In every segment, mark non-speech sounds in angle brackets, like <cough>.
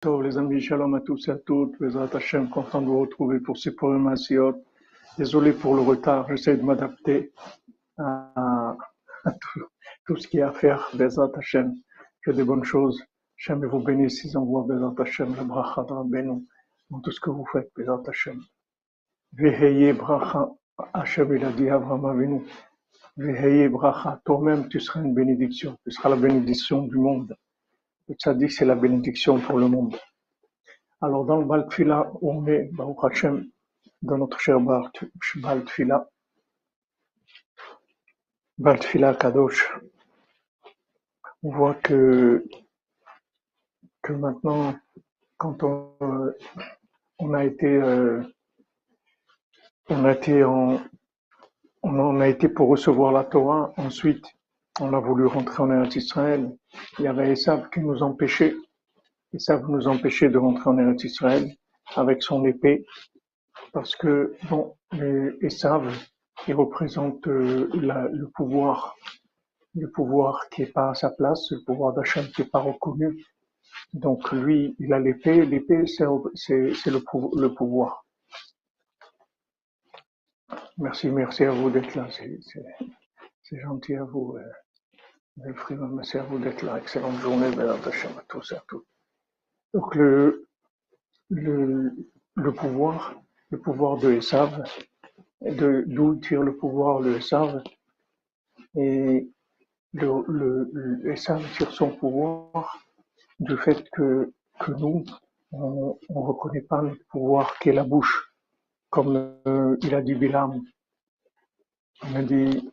Tov, les amis, shalom à tous et à toutes. Bezrat Hashem, content de vous retrouver pour ces problèmes Asiot. Désolé pour le retard, j'essaie de m'adapter à, tout, ce qu'il y a à faire. Bezrat Hashem, que des bonnes choses. Hashem vous bénisse, ils envoient Bezrat Hashem, la bracha Rabbeinu, dans tout ce que vous faites, Bezrat Hashem. Veheye bracha, Hashem il a dit Abraham bracha, toi-même tu seras une bénédiction, tu seras la bénédiction du monde. Le tzaddik, c'est la bénédiction pour le monde. Alors, dans le Baltfila, où on est, Baruch dans notre cher Baltfila, Baltfila Kadosh, on voit que, que maintenant, quand on, euh, on a été, euh, on a été on a été pour recevoir la Torah, ensuite, on a voulu rentrer en Eretz Israël. Il y avait Esav qui nous empêchait. Esav nous empêchait de rentrer en Eretz Israël avec son épée. Parce que, bon, Esav, il représente euh, le pouvoir, le pouvoir qui est pas à sa place, le pouvoir d'Hachem qui est pas reconnu. Donc lui, il a l'épée. L'épée, c'est le, pou- le pouvoir. Merci, merci à vous d'être là. C'est gentil à vous. Euh, Wilfried, merci à vous d'être là. Excellente journée, Bézat Hachem, à tous et à toutes. Donc le, le, le pouvoir, le pouvoir de Esav, d'où tire le pouvoir de Esav, et le, le, le- Esav tire son pouvoir du fait que, que nous, on ne reconnaît pas notre pouvoir qui est la bouche, comme euh, il a dit Bilam. Il a dit,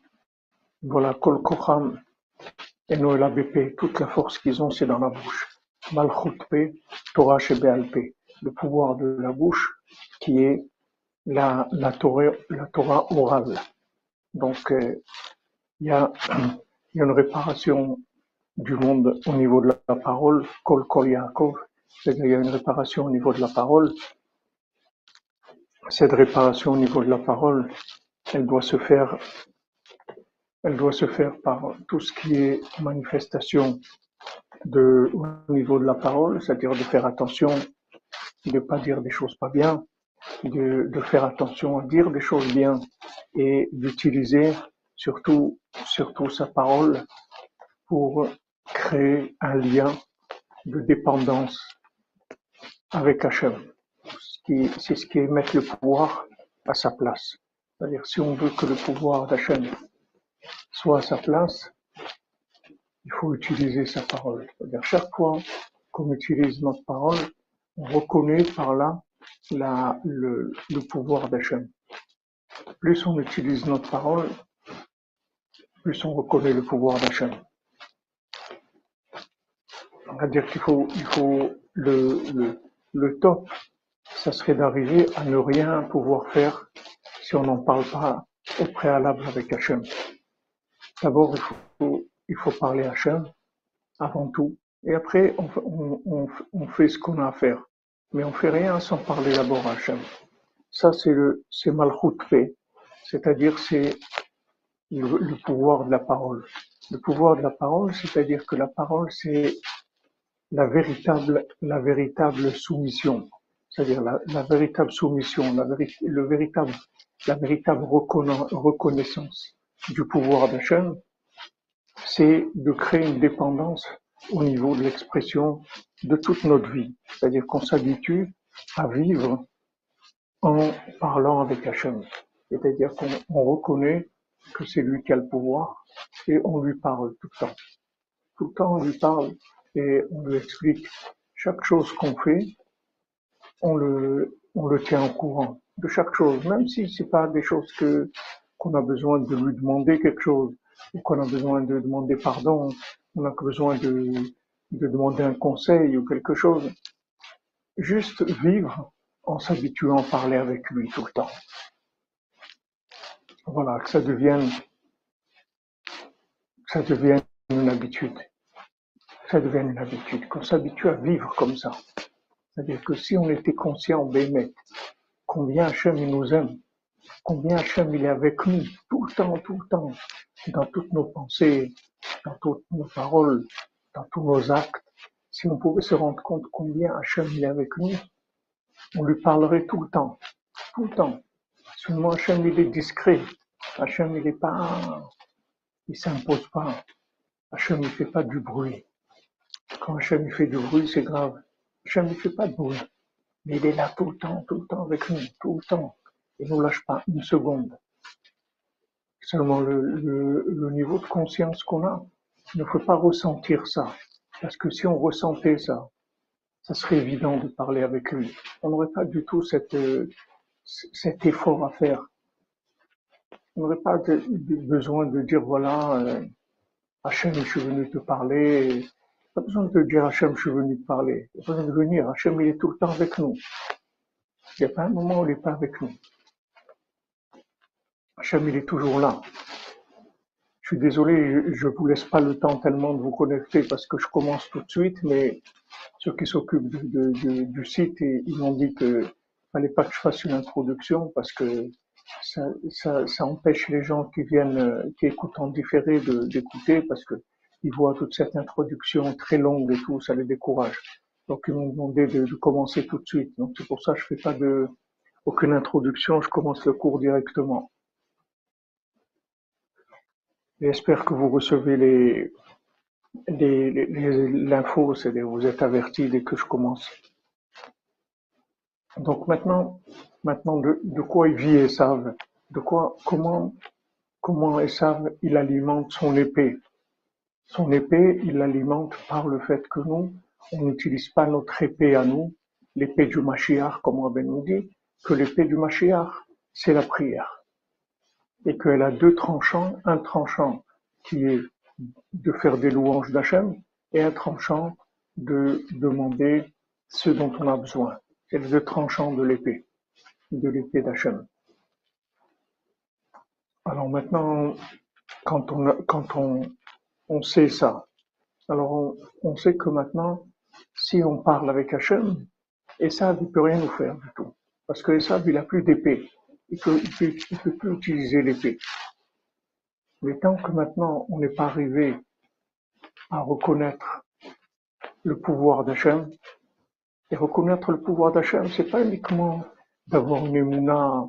voilà, Kol BP, toute la force qu'ils ont, c'est dans la bouche. Malchut P, Torah Shebéal P, le pouvoir de la bouche qui est la, Torah, la orale. Donc, euh, il y, a, <clears throat> il y a une réparation du monde au niveau de la parole, Kol Kol Yaakov, c'est-à-dire il y a une réparation au niveau de la parole. Cette réparation au niveau de la parole, elle doit se faire, elle doit se faire par tout ce qui est manifestation au niveau de la parole, c'est-à-dire de faire attention, de ne pas dire des choses pas bien, de, faire attention à dire des choses bien et d'utiliser surtout, surtout sa parole pour créer un lien de dépendance avec Hachem. C'est ce qui est mettre le pouvoir à sa place. C'est-à-dire, si on veut que le pouvoir d'Hachem soit à sa place, il faut utiliser sa parole. Chaque fois qu'on utilise notre parole, on reconnaît par là le, pouvoir d'Hachem. Plus on utilise notre parole, plus on reconnaît le pouvoir d'Hachem. C'est-à-dire qu'il faut, il faut le, le, le top, ça serait d'arriver à ne rien pouvoir faire si on n'en parle pas au préalable avec Hachem. D'abord, il faut, il faut parler à Hachem avant tout, et après, on, on, on, fait ce qu'on a à faire. Mais on fait rien sans parler d'abord à Hachem. Ça, c'est le, c'est Malchut fait. C'est-à-dire, c'est le, pouvoir de la parole. Le pouvoir de la parole, c'est-à-dire que la parole, c'est la véritable, la véritable soumission, c'est-à-dire la, véritable soumission, la, le véritable, la véritable reconna- reconnaissance du pouvoir d'Hachem, c'est de créer une dépendance au niveau de l'expression de toute notre vie. C'est-à-dire qu'on s'habitue à vivre en parlant avec Hachem. C'est-à-dire qu'on on reconnaît que c'est lui qui a le pouvoir et on lui parle tout le temps tout le temps on lui parle et on lui explique chaque chose qu'on fait, on le, on le tient au courant de chaque chose, même si c'est pas des choses que qu'on a besoin de lui demander quelque chose ou qu'on a besoin de demander pardon, on a besoin de, de demander un conseil ou quelque chose. Juste vivre en s'habituant à parler avec lui tout le temps. Voilà, que ça devienne, que ça devienne une habitude. ça devienne une habitude, qu'on s'habitue à vivre comme ça. C'est-à-dire que si on était conscient, Bémet, combien Hachem nous aime, combien Hachem il est avec nous, tout le temps, tout le temps, dans toutes nos pensées, dans toutes nos paroles, dans tous nos actes, si on pouvait se rendre compte combien Hachem est avec nous, on lui parlerait tout le temps, tout le temps. Seulement Hachem il est discret, Hachem il est pas, il s'impose pas, Hachem il fait pas du bruit. Quand Hachem il fait du bruit, c'est grave. Hachem il fait pas de bruit, mais il est là tout le temps, tout le temps avec nous, tout le temps. Il nous lâche pas une seconde. Seulement le, niveau de conscience qu'on a il ne faut pas ressentir ça. Parce que si on ressentait ça, ça serait évident de parler avec lui. On n'aurait pas du tout euh, cet effort à faire. On n'aurait pas besoin de dire voilà, euh, Hachem, je suis venu te parler. Pas besoin de dire Hachem, je suis venu te parler. Il n'y a pas besoin de venir. Hachem, il est tout le temps avec nous. Il n'y a pas un moment où il n'est pas avec nous. Hachem, est toujours là. Je suis désolé, je vous laisse pas le temps tellement de vous connecter parce que je commence tout de suite, mais ceux qui s'occupent du site, ils m'ont dit que fallait pas que je fasse une introduction parce que ça, empêche les gens qui viennent, qui écoutent en différé d'écouter parce que ils voient toute cette introduction très longue et tout, ça les décourage. Donc ils m'ont demandé de, de, commencer tout de suite. Donc c'est pour ça que je fais pas de aucune introduction, je commence le cours directement. J'espère que vous recevez les, l'info, c'est-à-dire vous êtes averti dès que je commence. Donc maintenant, maintenant de, quoi il vit Esav, de quoi, comment, comment Esav il alimente son épée. Son épée, il l'alimente par le fait que nous, on n'utilise pas notre épée à nous, l'épée du Mashiach, comme on nous dit, que l'épée du Mashiach, c'est la prière et qu'elle a deux tranchants, un tranchant qui est de faire des louanges d'Hachem et un tranchant de demander ce dont on a besoin. C'est le deux tranchants de l'épée, de l'épée d'Hachem. Alors maintenant, quand on, quand on, on sait ça, alors on, on sait que maintenant, si on parle avec Hachem, Esav ne peut rien nous faire du tout. Parce que Esav, il n'a plus d'épée il peut, il peut, plus utiliser l'épée. Mais tant que maintenant on n'est pas arrivé à reconnaître le pouvoir d'Hachem, et reconnaître le pouvoir d'Hachem, c'est pas uniquement d'avoir une émouna,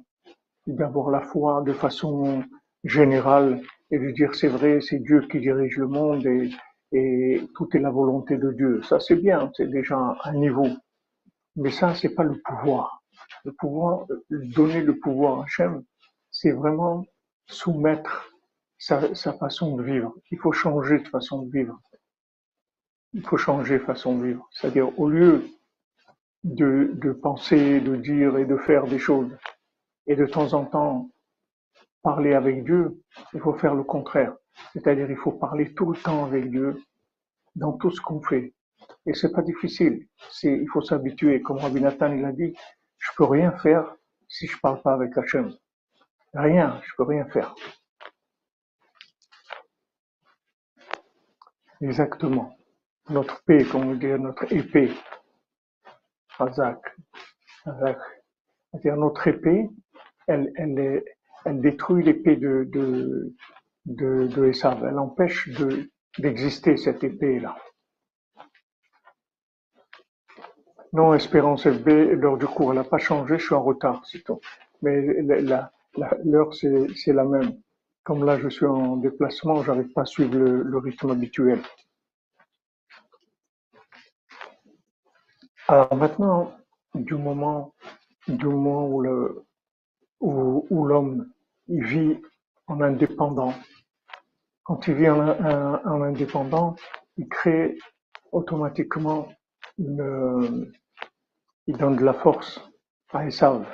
d'avoir la foi de façon générale et de dire c'est vrai, c'est Dieu qui dirige le monde et, et tout est la volonté de Dieu. Ça c'est bien, c'est déjà un niveau. Mais ça c'est pas le pouvoir le pouvoir, donner le pouvoir à Hachem, c'est vraiment soumettre sa, façon de vivre. Il faut changer de façon de vivre. Il faut changer de façon de vivre. C'est-à-dire, au lieu de, de penser, de dire et de faire des choses, et de temps en temps parler avec Dieu, il faut faire le contraire. C'est-à-dire, il faut parler tout le temps avec Dieu dans tout ce qu'on fait. Et c'est pas difficile. Il faut s'habituer. Comme Rabbi Nathan, il a dit, je peux rien faire si je parle pas avec Hachem. Rien, je peux rien faire. Exactement. Notre paix, comme on dit, notre épée. Razak. C'est-à-dire notre épée, elle, elle, elle détruit l'épée de, de, de, de Esav. Elle empêche de, d'exister, cette épée-là. Non, Espérance FB, l'heure du cours, elle n'a pas changé, je suis en retard, c'est tout. Mais l'heure, c'est la même. Comme là, je suis en déplacement, j'arrive pas à suivre le, rythme habituel. Alors maintenant, du moment, du moment où le, où, l'homme il vit en indépendant, quand il vit en indépendant, il crée automatiquement il donne de la force à Esav.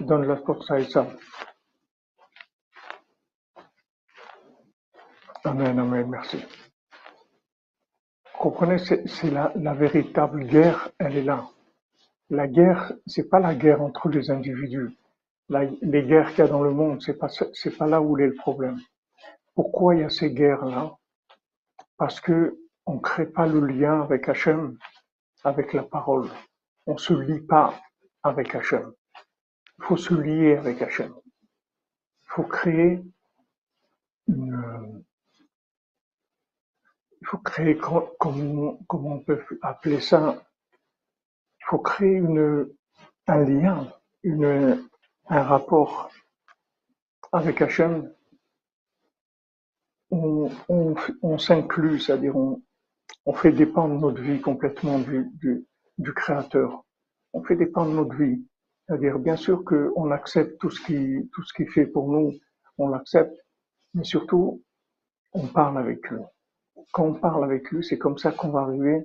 Il donne de la force à Esav. Amen, amen, merci. Vous comprenez, c'est la, la véritable guerre, elle est là. La guerre, c'est pas la guerre entre les individus. les guerres qu'il y a dans le monde, c'est pas, c'est pas là où est le problème. Pourquoi il y a ces guerres-là? Parce que on crée pas le lien avec Hachem, avec la parole. On se lie pas avec Hachem. Il faut se lier avec Hachem. Il faut créer une, il faut créer, comment, comment on peut appeler ça Il faut créer une, un lien, une, un rapport avec Hachem. On, on, on s'inclut, c'est-à-dire on, on fait dépendre notre vie complètement du, Créateur. On fait dépendre notre vie. C'est-à-dire, bien sûr qu'on accepte tout ce qui, fait pour nous, on l'accepte, mais surtout, on parle avec lui. Quand on parle avec lui, c'est comme ça qu'on va arriver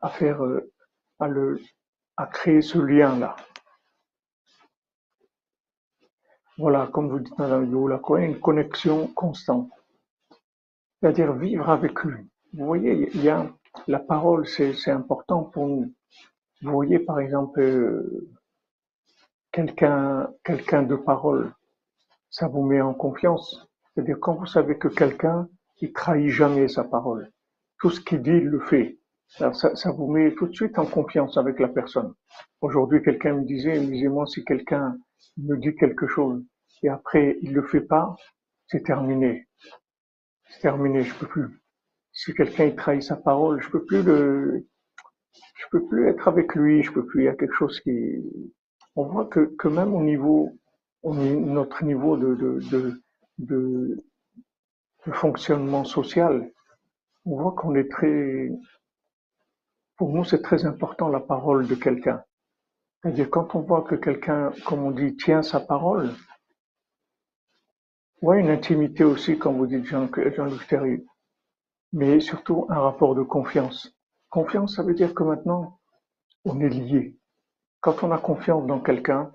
à euh, créer ce lien-là. Voilà, comme vous dites, Madame Youla, une connexion constante. C'est-à-dire vivre avec lui. Vous voyez, il y a, la parole, c'est important pour nous. Vous voyez, par exemple, euh, quelqu'un de parole, ça vous met en confiance. C'est-à-dire quand vous savez que quelqu'un il trahit jamais sa parole, tout ce qu'il dit, il le fait. ça, ça vous met tout de suite en confiance avec la personne. Aujourd'hui, quelqu'un me disait, me si quelqu'un me dit quelque chose et après il le fait pas, c'est terminé. C'est terminé, je peux plus. Si quelqu'un trahit sa parole, je peux plus le, je peux plus être avec lui, je peux plus, il y a quelque chose qui, on voit que, même au niveau, notre niveau de, de, de, de, fonctionnement social, on voit qu'on est très, pour nous, c'est très important la parole de quelqu'un. C'est-à-dire quand on voit que quelqu'un, comme on dit, tient sa parole, ouais, une intimité aussi, comme vous dites Jean-Luc Jean mais surtout un rapport de confiance. Confiance, ça veut dire que maintenant, on est lié. Quand on a confiance dans quelqu'un,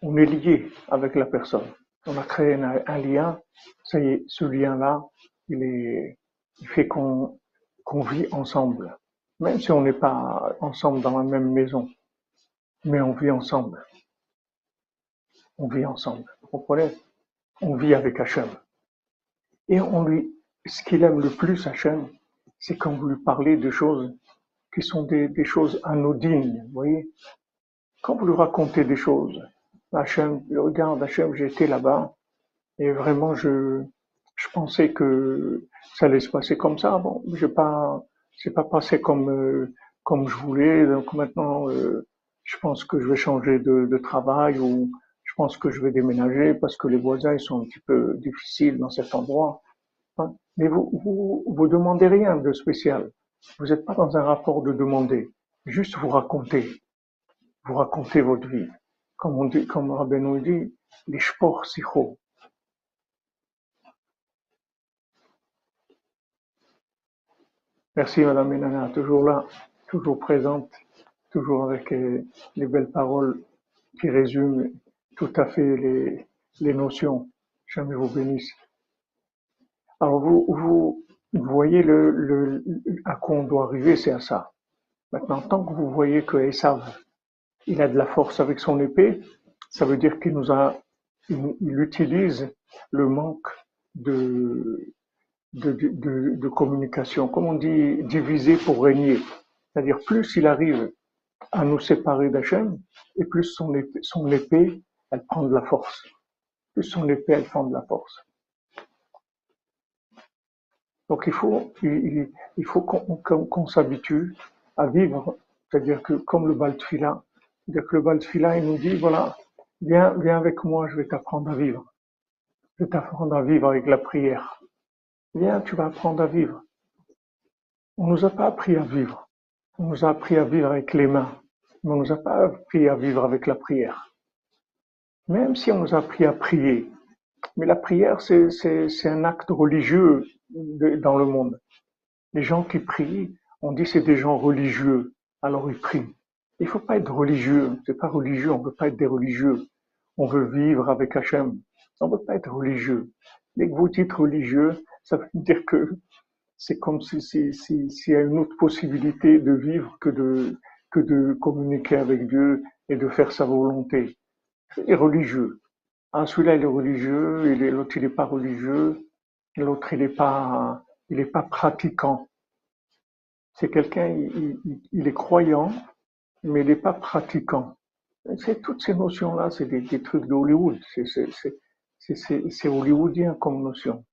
on est lié avec la personne. On a créé un, lien, ça y est, ce lien-là, il, est, il fait qu'on qu'on vit ensemble. Même si on n'est pas ensemble dans la même maison, mais on vit ensemble. On vit ensemble. Vous comprenez? On vit avec Hachem. Et on lui, ce qu'il aime le plus, Hachem, c'est quand vous lui parlez de choses qui sont des, des choses anodines, vous voyez quand vous lui racontez des choses, Hachem, regarde Hachem, j'étais là-bas, et vraiment je, je pensais que ça allait se passer comme ça. Bon, j'ai pas, c'est pas passé comme euh, comme je voulais. Donc maintenant, euh, je pense que je vais changer de, de, travail ou je pense que je vais déménager parce que les voisins ils sont un petit peu difficiles dans cet endroit. Mais vous, vous demandez rien de spécial. Vous n'êtes pas dans un rapport de demander. Juste vous raconter vous racontez votre vie. Comme on dit, comme Rabbeinu dit, les sports sicho. Merci Madame Ménana, toujours là, toujours présente, toujours avec les belles paroles qui résument tout à fait les, les notions. Jamais vous bénisse. Alors vous, voyez le, à quoi on doit arriver, c'est à ça. Maintenant, tant que vous voyez que Esav, il a de la force avec son épée, ça veut dire qu'il nous il, utilise le manque de, de, communication, comme on dit, diviser pour régner. C'est-à-dire plus il arrive à nous séparer d'Hachem, et plus son épée, son épée, elle prend de la force. Plus son épée, elle prend de la force. Donc il faut, qu'on s'habitue à vivre, c'est-à-dire que comme le Baltfila, c'est-à-dire que le Baltfila, il nous dit, voilà, viens, viens avec moi, je vais t'apprendre à vivre. Je vais t'apprendre à vivre avec la prière. Viens, tu vas apprendre à vivre. On nous a pas appris à vivre. On nous a appris à vivre avec les mains. Mais on nous a pas appris à vivre avec la prière. Même si on nous a appris à prier. Mais la prière, c'est, c'est, c'est un acte religieux dans le monde. Les gens qui prient, on dit c'est des gens religieux. Alors ils prient. Il faut pas être religieux. C'est pas religieux. On veut pas être des religieux. On veut vivre avec Hachem. On veut pas être religieux. Dès que vous dites religieux, ça veut dire que c'est comme si s'il si, si, y a une autre possibilité de vivre que de que de communiquer avec Dieu et de faire sa volonté. Il est religieux. Ah, celui-là, il est religieux, l'autre, il n'est pas religieux, l'autre, il n'est pas, pas pratiquant. C'est quelqu'un, il, est croyant, mais il n'est pas pratiquant. C'est toutes ces notions-là, c'est des, trucs de Hollywood. C'est hollywoodien comme notion.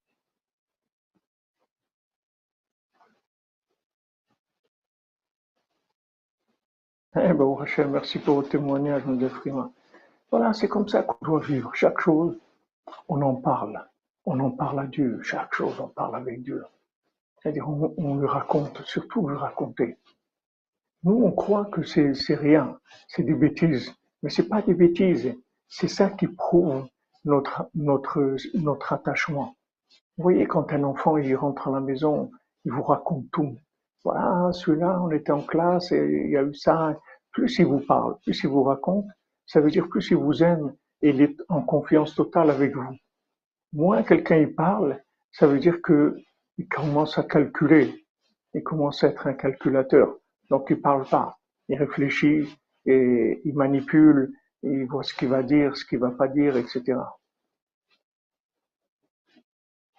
Eh ben, Rachel, merci pour votre témoignage, Mme Frima. Voilà, c'est comme ça qu'on doit vivre. Chaque chose, on en parle. On en parle à Dieu. Chaque chose, on parle avec Dieu. C'est-à-dire, on, on lui raconte, surtout lui raconter. Nous, on croit que c'est rien, c'est des bêtises, mais c'est pas des bêtises. C'est ça qui prouve notre notre notre attachement. Vous voyez, quand un enfant il rentre à la maison, il vous raconte tout. Voilà, celui-là, on était en classe et il y a eu ça. Plus il vous parle, plus il vous raconte, ça veut dire plus il vous aime et il est en confiance totale avec vous. Moins quelqu'un y parle, ça veut dire que il commence à calculer, il commence à être un calculateur. Donc il parle pas, il réfléchit et il manipule, il voit ce qu'il va dire, ce qu'il va pas dire, etc.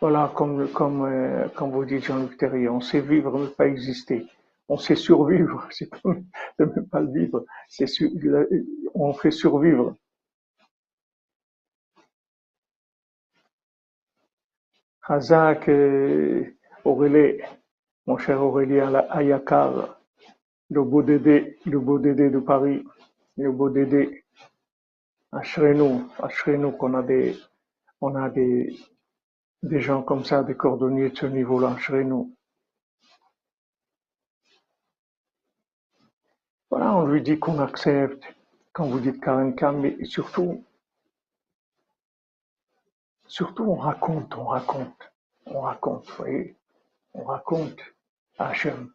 Voilà, comme comme euh, comme vous dites Jean-Luc Terrier, on sait vivre mais pas exister. On sait survivre, <laughs> c'est ne pas le vivre, c'est on fait survivre. Hazak, Aurélie, mon cher Aurélien Ayakar, le beau Dédé, le beau Dédé de Paris, le beau Dédé, Ashrenu, Ashrenu qu'on a des, on a des, des gens comme ça, des cordonniers de ce niveau-là, Ashrenu. Voilà, on lui dit qu'on accepte, quand vous dites Karen Kam, mais surtout, surtout on raconte, on raconte, on raconte, vous voyez, on raconte à Hachem.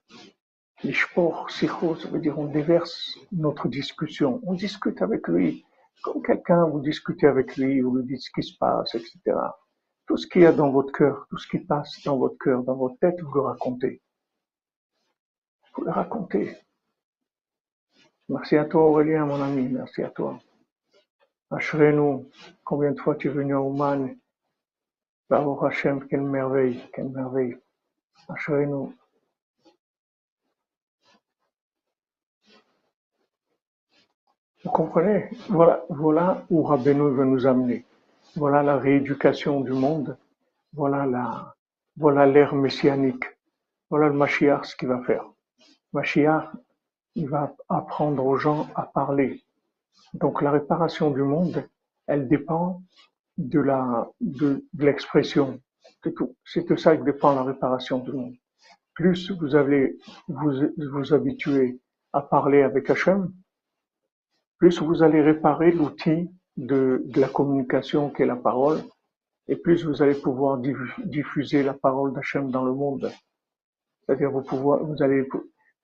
L'ishpor, sicho, ça veut dire on déverse notre discussion, on discute avec lui, comme quelqu'un, vous discutez avec lui, vous lui dites ce qui se passe, etc. Tout ce qu'il y a dans votre cœur, tout ce qui passe dans votre cœur, dans votre tête, vous le racontez. Vous le racontez. Merci à toi Aurélien, mon ami, merci à toi. Ashrenu, combien de fois tu es venu à Ouman Baruch Hashem, quelle merveille, quelle merveille. Ashrenu. Vous comprenez? Voilà, voilà où Rabbeinu veut nous amener. Voilà la rééducation du monde. Voilà la, voilà l'ère messianique. Voilà le Mashiach ce qu'il va faire. Mashiach, il va apprendre aux gens à parler. Donc la réparation du monde, elle dépend de la de, de l'expression. C'est tout. C'est de ça que dépend la réparation du monde. Plus vous allez vous vous habituer à parler avec Hachem, plus vous allez réparer l'outil de, de la communication qu'est la parole, et plus vous allez pouvoir diffu- diffuser la parole d'Hachem dans le monde. C'est-à-dire vous pouvoir, vous allez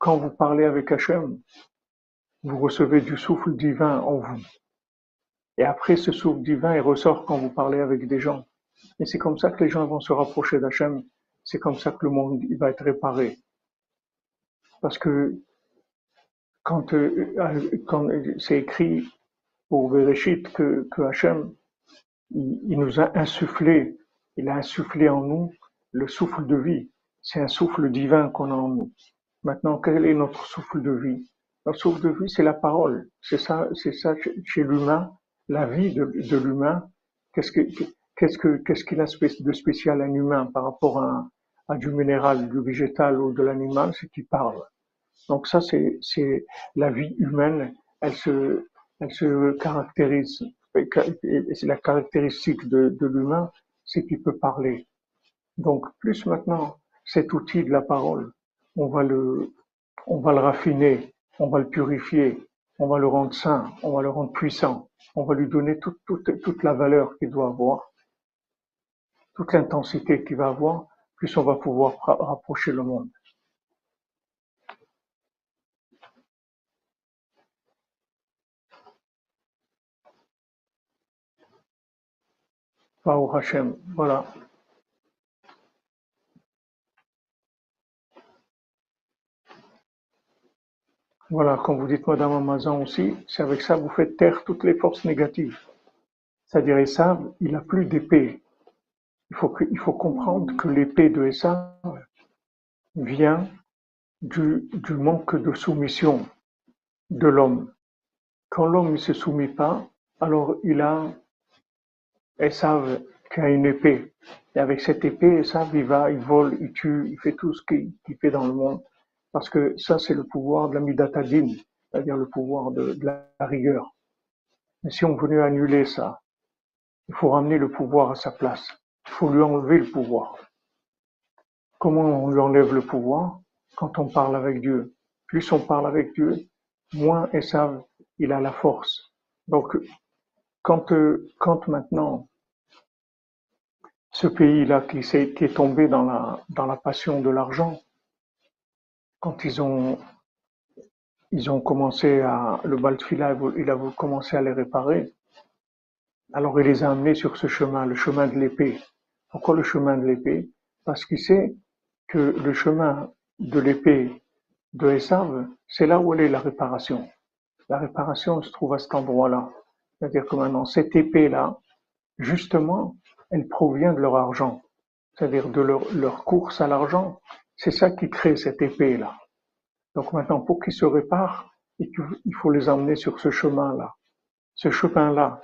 quand vous parlez avec Hachem, vous recevez du souffle divin en vous. Et après, ce souffle divin, il ressort quand vous parlez avec des gens. Et c'est comme ça que les gens vont se rapprocher d'Hachem. C'est comme ça que le monde va être réparé. Parce que quand, euh, c'est écrit pour Bereshit que, que Hachem, il, il nous a insufflé, il a insufflé en nous le souffle de vie. C'est un souffle divin qu'on a en nous. Maintenant, quel est notre souffle de vie? Notre souffle de vie, c'est la parole. C'est ça, c'est ça chez l'humain, la vie de, de l'humain. Qu'est-ce que, qu'est-ce que, qu'est-ce qu'il a de spécial un humain par rapport à, à du minéral, du végétal ou de l'animal? C'est qu'il parle. Donc ça, c'est, c'est la vie humaine. Elle se, elle se caractérise. c'est la caractéristique de, de l'humain, c'est qu'il peut parler. Donc plus maintenant cet outil de la parole, on va le, raffiner, on va le purifier, on va le rendre saint, on va le rendre puissant, on va lui donner toute, la valeur qu'il doit avoir, toute l'intensité qu'il va avoir, plus on va pouvoir ra- rapprocher le monde. Voilà. Voilà, comme vous dites Madame Amazon aussi, c'est avec ça que vous faites taire toutes les forces négatives. C'est-à-dire Esav, il a plus d'épée. Il faut, comprendre que l'épée de Esav vient du, manque de soumission de l'homme. Quand l'homme ne se soumet pas, alors il a Esav qui a une épée. Et avec cette épée, Esav, il va, il vole, il tue, il fait tout ce qu'il fait dans le monde. Parce que ça, c'est le pouvoir de la Midatadine. c'est-à-dire le pouvoir de, la rigueur. Mais si on venait annuler ça, il faut ramener le pouvoir à sa place. Il faut lui enlever le pouvoir. Comment on lui enlève le pouvoir? Quand on parle avec Dieu. Plus on parle avec Dieu, moins Esav, il a la force. Donc, quand, euh, quand maintenant ce pays-là qui, qui est tombé dans la, dans la passion de l'argent, quand ils ont, ils ont commencé à, le Baltfila, il a commencé à les réparer, alors il les a amenés sur ce chemin, le chemin de l'épée. Pourquoi le chemin de l'épée Parce qu'il sait que le chemin de l'épée de Esav, c'est là où elle est la réparation. La réparation se trouve à cet endroit-là. C'est-à-dire que maintenant, cette épée-là, justement, elle provient de leur argent, c'est-à-dire de leur, course à l'argent. C'est ça qui crée cette épée-là. Donc maintenant, pour qu'ils se réparent, il faut les emmener sur ce chemin-là. Ce chemin-là,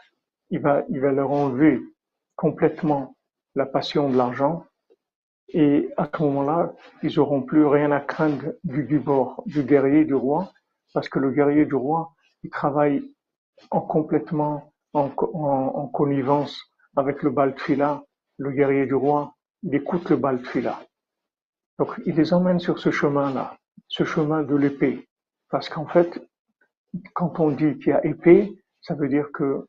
il va, leur enlever complètement la passion de l'argent. Et à ce moment-là, ils n'auront plus rien à craindre du, bord, du guerrier du roi, parce que le guerrier du roi, il travaille en complètement en, en connivence avec le Baltfila, le guerrier du roi, il écoute le Baltfila. Donc il les emmène sur ce chemin-là, ce chemin de l'épée. Parce qu'en fait, quand on dit qu'il y a épée, ça veut dire que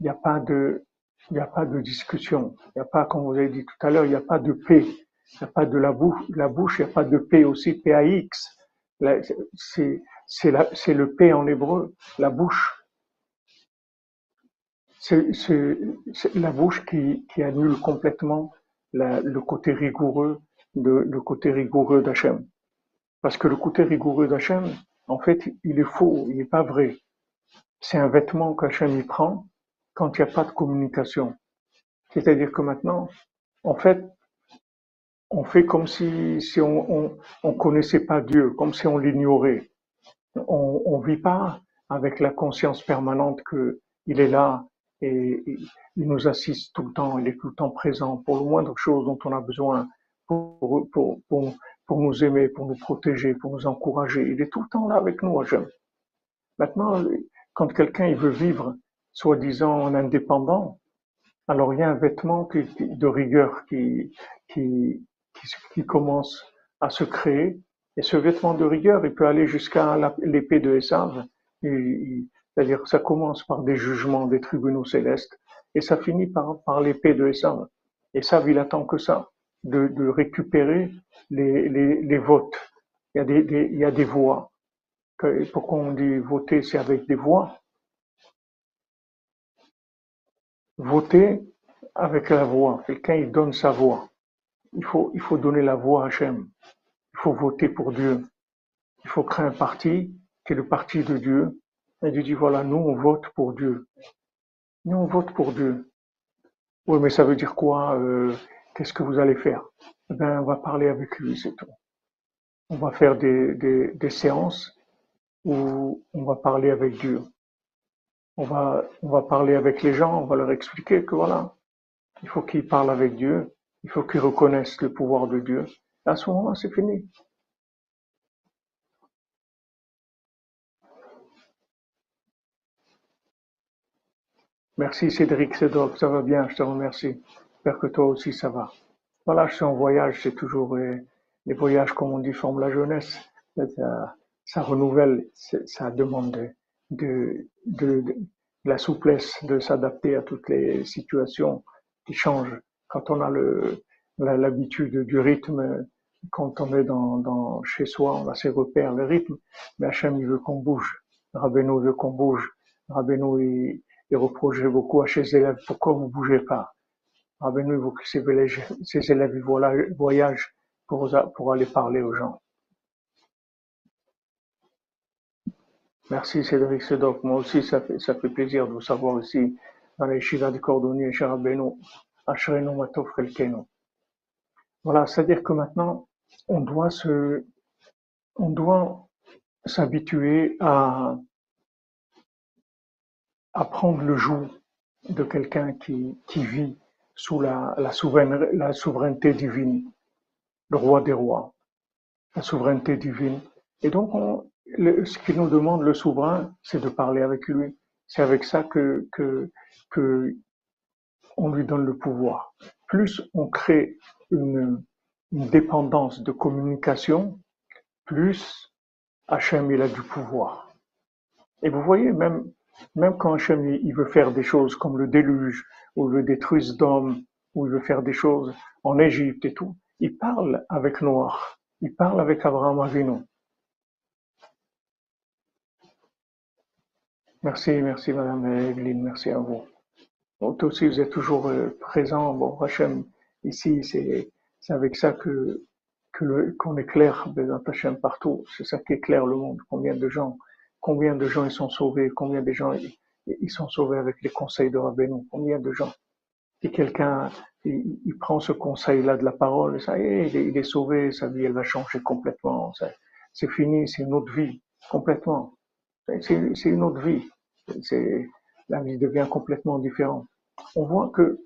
il n'y a pas de, il n'y a pas de discussion. Il n'y a pas, comme vous avez dit tout à l'heure, il n'y a pas de paix. Il n'y a pas de la bouche, la bouche, il n'y a pas de paix aussi, P-A-X. C'est, le P en hébreu, la bouche c'est la bouche qui annule complètement le côté rigoureux de, le côté rigoureux d'Hachem. Parce que le côté rigoureux d'Hachem, en fait, il est faux, il n'est pas vrai. C'est un vêtement qu'Hachem y prend quand il n'y a pas de communication. C'est-à-dire que maintenant, en fait, on fait comme si, si on, on, on connaissait pas Dieu, comme si on l'ignorait. On, on vit pas avec la conscience permanente que il est là, et il nous assiste tout le temps, il est tout le temps présent pour le moindre chose dont on a besoin pour, pour, pour, nous aimer, pour nous protéger, pour nous encourager. Il est tout le temps là avec nous, Hachem. Maintenant, quand quelqu'un veut vivre soi-disant en indépendant, alors il y a un vêtement de rigueur qui, qui, qui, commence à se créer. Et ce vêtement de rigueur, il peut aller jusqu'à l'épée de Esav. C'est-à-dire ça commence par des jugements des tribunaux célestes et ça finit par, par l'épée de Esav. Ça, il attend que ça, de, de récupérer les, les, les, votes. Il y a des, des, il y a des voix. Pourquoi on dit voter, c'est avec des voix? Voter avec la voix. Quelqu'un, il donne sa voix. Il faut, il faut donner la voix à Hachem. Il faut voter pour Dieu. Il faut créer un parti qui est le parti de Dieu et Dieu dit, voilà, nous, on vote pour Dieu. Nous, on vote pour Dieu. Oui, mais ça veut dire quoi euh, Qu'est-ce que vous allez faire? Eh ben, on va parler avec lui, c'est tout. On va faire des, des, séances où on va parler avec Dieu. On va, on va parler avec les gens, on va leur expliquer que voilà, il faut qu'ils parlent avec Dieu, il faut qu'ils reconnaissent le pouvoir de Dieu. Et à ce moment-là, c'est fini. Merci Cédric Cédoc, ça va bien, je te remercie. J'espère que toi aussi ça va. Voilà, suis en voyage, c'est toujours les voyages, comme on dit, forment la jeunesse. Ça, renouvelle, ça demande de, de, la souplesse, de s'adapter à toutes les situations qui changent. Quand on a l'habitude du rythme, quand on est dans chez soi, on a ses repères, le rythme. Mais Hachem, il veut qu'on bouge. Rabbeinu veut qu'on bouge. Rabbeinu, il, il reprochait beaucoup à ses élèves, pourquoi vous bougez pas? Il faut que ces élèves, voyagent pour, pour aller parler aux gens. Merci Cédric Sedok. Moi aussi, ça fait, ça fait plaisir de vous savoir ici dans les Shiva du Cordonnier, Sharabeno, Ashreno Matov. Voilà, c'est-à-dire que maintenant, on doit se, on doit s'habituer à, apprendre le joug de quelqu'un qui, qui vit sous la, souveraineté, divine, le roi des rois, la souveraineté divine. Et donc, on, ce qu'il nous demande, le souverain, c'est de parler avec lui. C'est avec ça que on lui donne le pouvoir. Plus on crée une, une dépendance de communication, plus Hachem il a du pouvoir. Et vous voyez, même, même quand Hachem il veut faire des choses comme le déluge, ou le détruise d'hommes, ou il veut faire des choses en Égypte et tout, il parle avec Noir, il parle avec Abraham Avinu. Merci, merci Madame Evelyne, merci à vous. Vous aussi, vous êtes toujours euh, présent. Bon, Hachem, ici, c'est avec ça que qu'on éclaire Hachem partout. C'est ça qui éclaire le monde. Combien de gens, combien de gens ils sont sauvés, combien de gens ils, sont sauvés avec les conseils de Rabbeinu, combien de gens. Et quelqu'un, il, prend ce conseil-là de la parole, ça est, il est, sauvé, sa vie, elle va changer complètement. C'est fini, c'est une autre vie, complètement. C'est une autre vie. La vie devient complètement différente. On voit que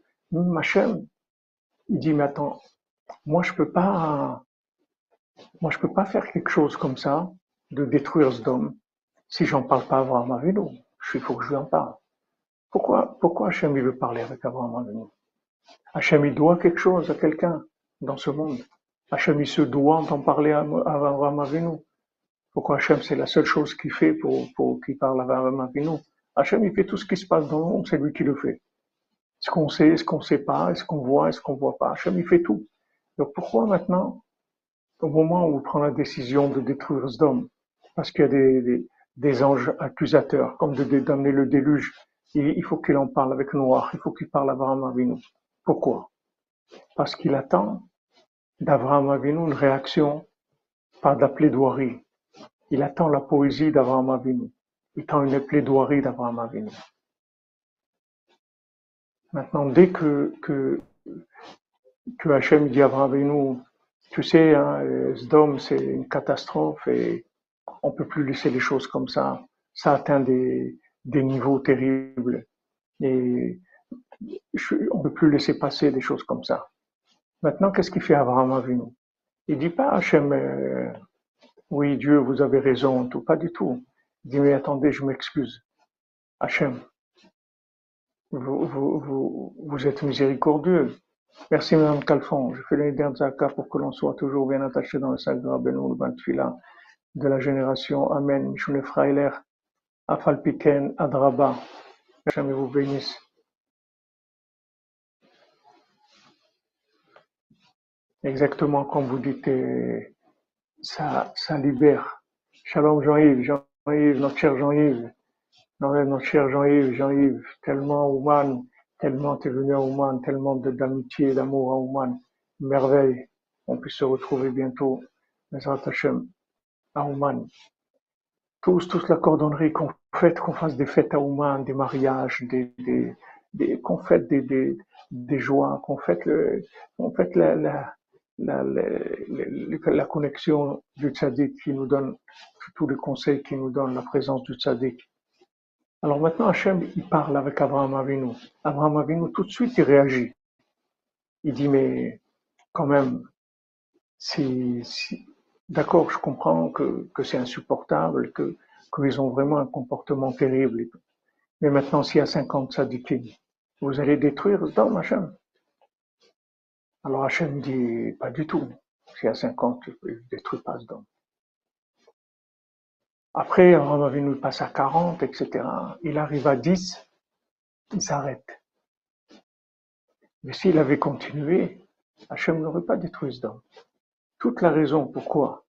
Hachem, il dit, mais attends, moi je peux pas, moi je peux pas faire quelque chose comme ça, de détruire ce dôme, si j'en parle pas à Abraham Avinu. Il faut que je lui en parle. Pourquoi, pourquoi Hachem il veut parler avec Abraham Avinu? Hachem il doit quelque chose à quelqu'un dans ce monde. Hachem il se doit d'en parler à, Abraham Avinu. Pourquoi Hachem c'est la seule chose qu'il fait pour, pour qu'il parle à Abraham Avinu? Hachem il fait tout ce qui se passe dans le monde, c'est lui qui le fait. Ce qu'on sait, est-ce qu'on sait pas, est-ce qu'on voit, est-ce qu'on voit pas? Hachem il fait tout. Donc pourquoi maintenant, au moment où on prend la décision de détruire ce dôme, parce qu'il y a des, des, anges accusateurs, comme de d'amener le déluge, il, faut qu'il en parle avec Noir, il faut qu'il parle à Abraham Avinu. Pourquoi? Parce qu'il attend d'Abraham Avinu une réaction, pas de la plaidoirie. Il attend la poésie d'Abraham Avinu. Il attend une plaidoirie d'Abraham Avinu. Maintenant, dès que, que, que Hachem dit à Abraham Avinu, tu sais, hein, Sdom, c'est une catastrophe et on peut plus laisser les choses comme ça. Ça atteint des, des niveaux terribles et on peut plus laisser passer des choses comme ça. Maintenant, qu'est-ce qu'il fait Abraham Avinu Il dit pas Hachem, euh, oui Dieu, vous avez raison, tout, pas du tout. Il dit mais attendez, je m'excuse. Hachem, vous, vous, vous, êtes miséricordieux. Merci Madame Calfon. Je fais l'année Zaka pour que l'on soit toujours bien attaché dans le sac de Rabbeinu, le de la génération. Amen. Mishune Freiler, Afalpiken, Adraba. Hachem vous bénisse. Exactement comme vous dites, euh, ça, ça libère. Shalom Jean-Yves, Jean-Yves, notre cher Jean-Yves, notre cher Jean-Yves, Jean-Yves, tellement humain, tellement t'es venu à Ouman, tellement d'amitié et d'amour à Ouman, merveille, on puisse se retrouver bientôt, Hashem, à Ouman. Tous, tous la cordonnerie qu'on fait, qu'on fasse des fêtes à Ouman, des mariages, des, des, des qu'on fête des, des, des joies, qu'on fête le, qu'on fête la, la, la, la, la, connexion du tzaddik qui nous donne tous les conseils qui nous donne la présence du tzaddik. Alors maintenant, Hachem, il parle avec Abraham Avinu. Abraham Avinu, tout de suite, il réagit. Il dit, mais quand même, si, d'accord, je comprends que, c'est insupportable, que qu'ils ont vraiment un comportement terrible. Mais maintenant, s'il y a 50 tzaddikim, vous allez détruire dôme, Hachem. Alors Hachem dit, pas du tout. S'il y a 50, je ne détruis pas ce dôme. Après, il passe à 40, etc. Il arrive à 10, il s'arrête. Mais s'il avait continué, Hachem n'aurait pas détruit ce dôme. Toute la raison pourquoi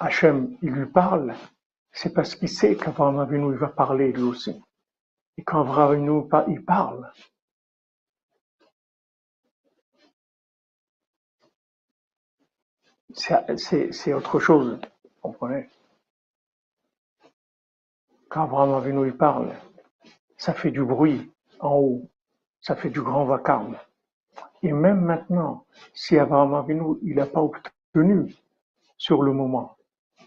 Hachem, il lui parle, c'est parce qu'il sait qu'Abraham Avinu, il va parler lui aussi. Et quand Abraham Avinu, il parle, c'est autre chose, vous comprenez? Quand Abraham Avinu il parle, ça fait du bruit en haut, ça fait du grand vacarme. Et même maintenant, si Abraham Avinu il n'a pas obtenu sur le moment,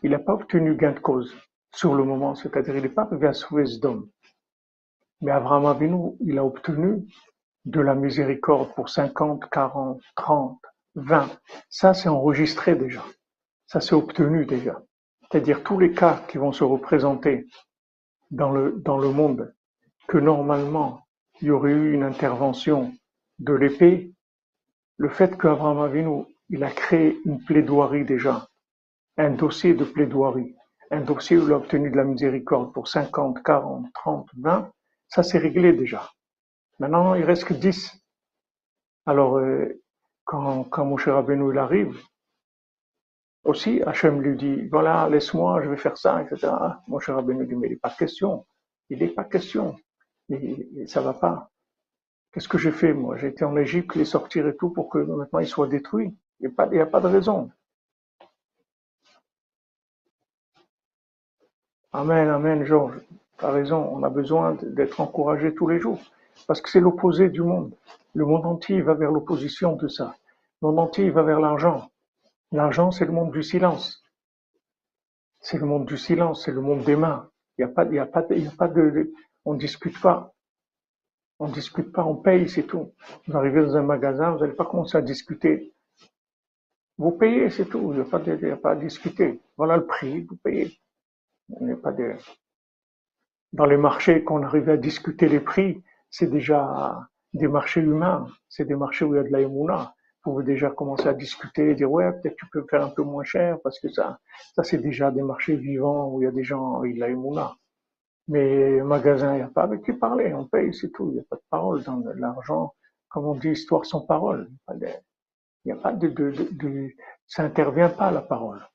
il n'a pas obtenu gain de cause sur le moment, c'est-à-dire il n'est pas arrivé à sauver ce homme. Mais Abraham Avinu, il a obtenu de la miséricorde pour 50, 40, 30, 20. Ça, c'est enregistré déjà. Ça s'est obtenu déjà. C'est-à-dire tous les cas qui vont se représenter dans le, dans le monde, que normalement il y aurait eu une intervention de l'épée, le fait qu'Abraham Avinu, il a créé une plaidoirie déjà, un dossier de plaidoirie, un dossier où il a obtenu de la miséricorde pour 50, 40, 30, 20, ça s'est réglé déjà. Maintenant, il reste que 10. Alors, euh, quand, quand Moshe Rabbeinu il arrive, aussi, Hachem lui dit, voilà, laisse-moi, je vais faire ça, etc. Moshe Rabbeinu dit, mais il n'est pas question. Il n'est pas question. Et, ça va pas. Qu'est-ce que j'ai fait, moi? J'ai été en Égypte, les sortir et tout pour que maintenant ils soient détruits. Il n'y a, pas, de raison. Amen, amen, Georges. Tu as raison, on a besoin d'être encouragé tous les jours. Parce que c'est l'opposé du monde. Le monde entier va vers l'opposition de ça. Le monde entier va vers l'argent. L'argent, c'est le monde du silence. C'est le monde du silence, c'est le monde des mains. Il n'y a pas, a a pas de, on discute pas. On discute pas, on paye, c'est tout. Vous arrivez dans un magasin, vous n'allez pas commencer à discuter. Vous payez, c'est tout. Il n'y a, pas à discuter. Voilà le prix, vous payez. Dans les marchés, quand on arrive à discuter les prix, c'est déjà des marchés humains. C'est des marchés où il y a de la Vous pouvez déjà commencer à discuter, dire ouais, peut-être tu peux faire un peu moins cher parce que ça, ça c'est déjà des marchés vivants où il y a des gens avec de la mais magasin, il n'y a pas avec qui parler, on paye, c'est tout. Il n'y a pas de parole dans l'argent. Comme on dit, histoire sans parole. Il n'y a pas de, de, de, ça intervient pas la parole.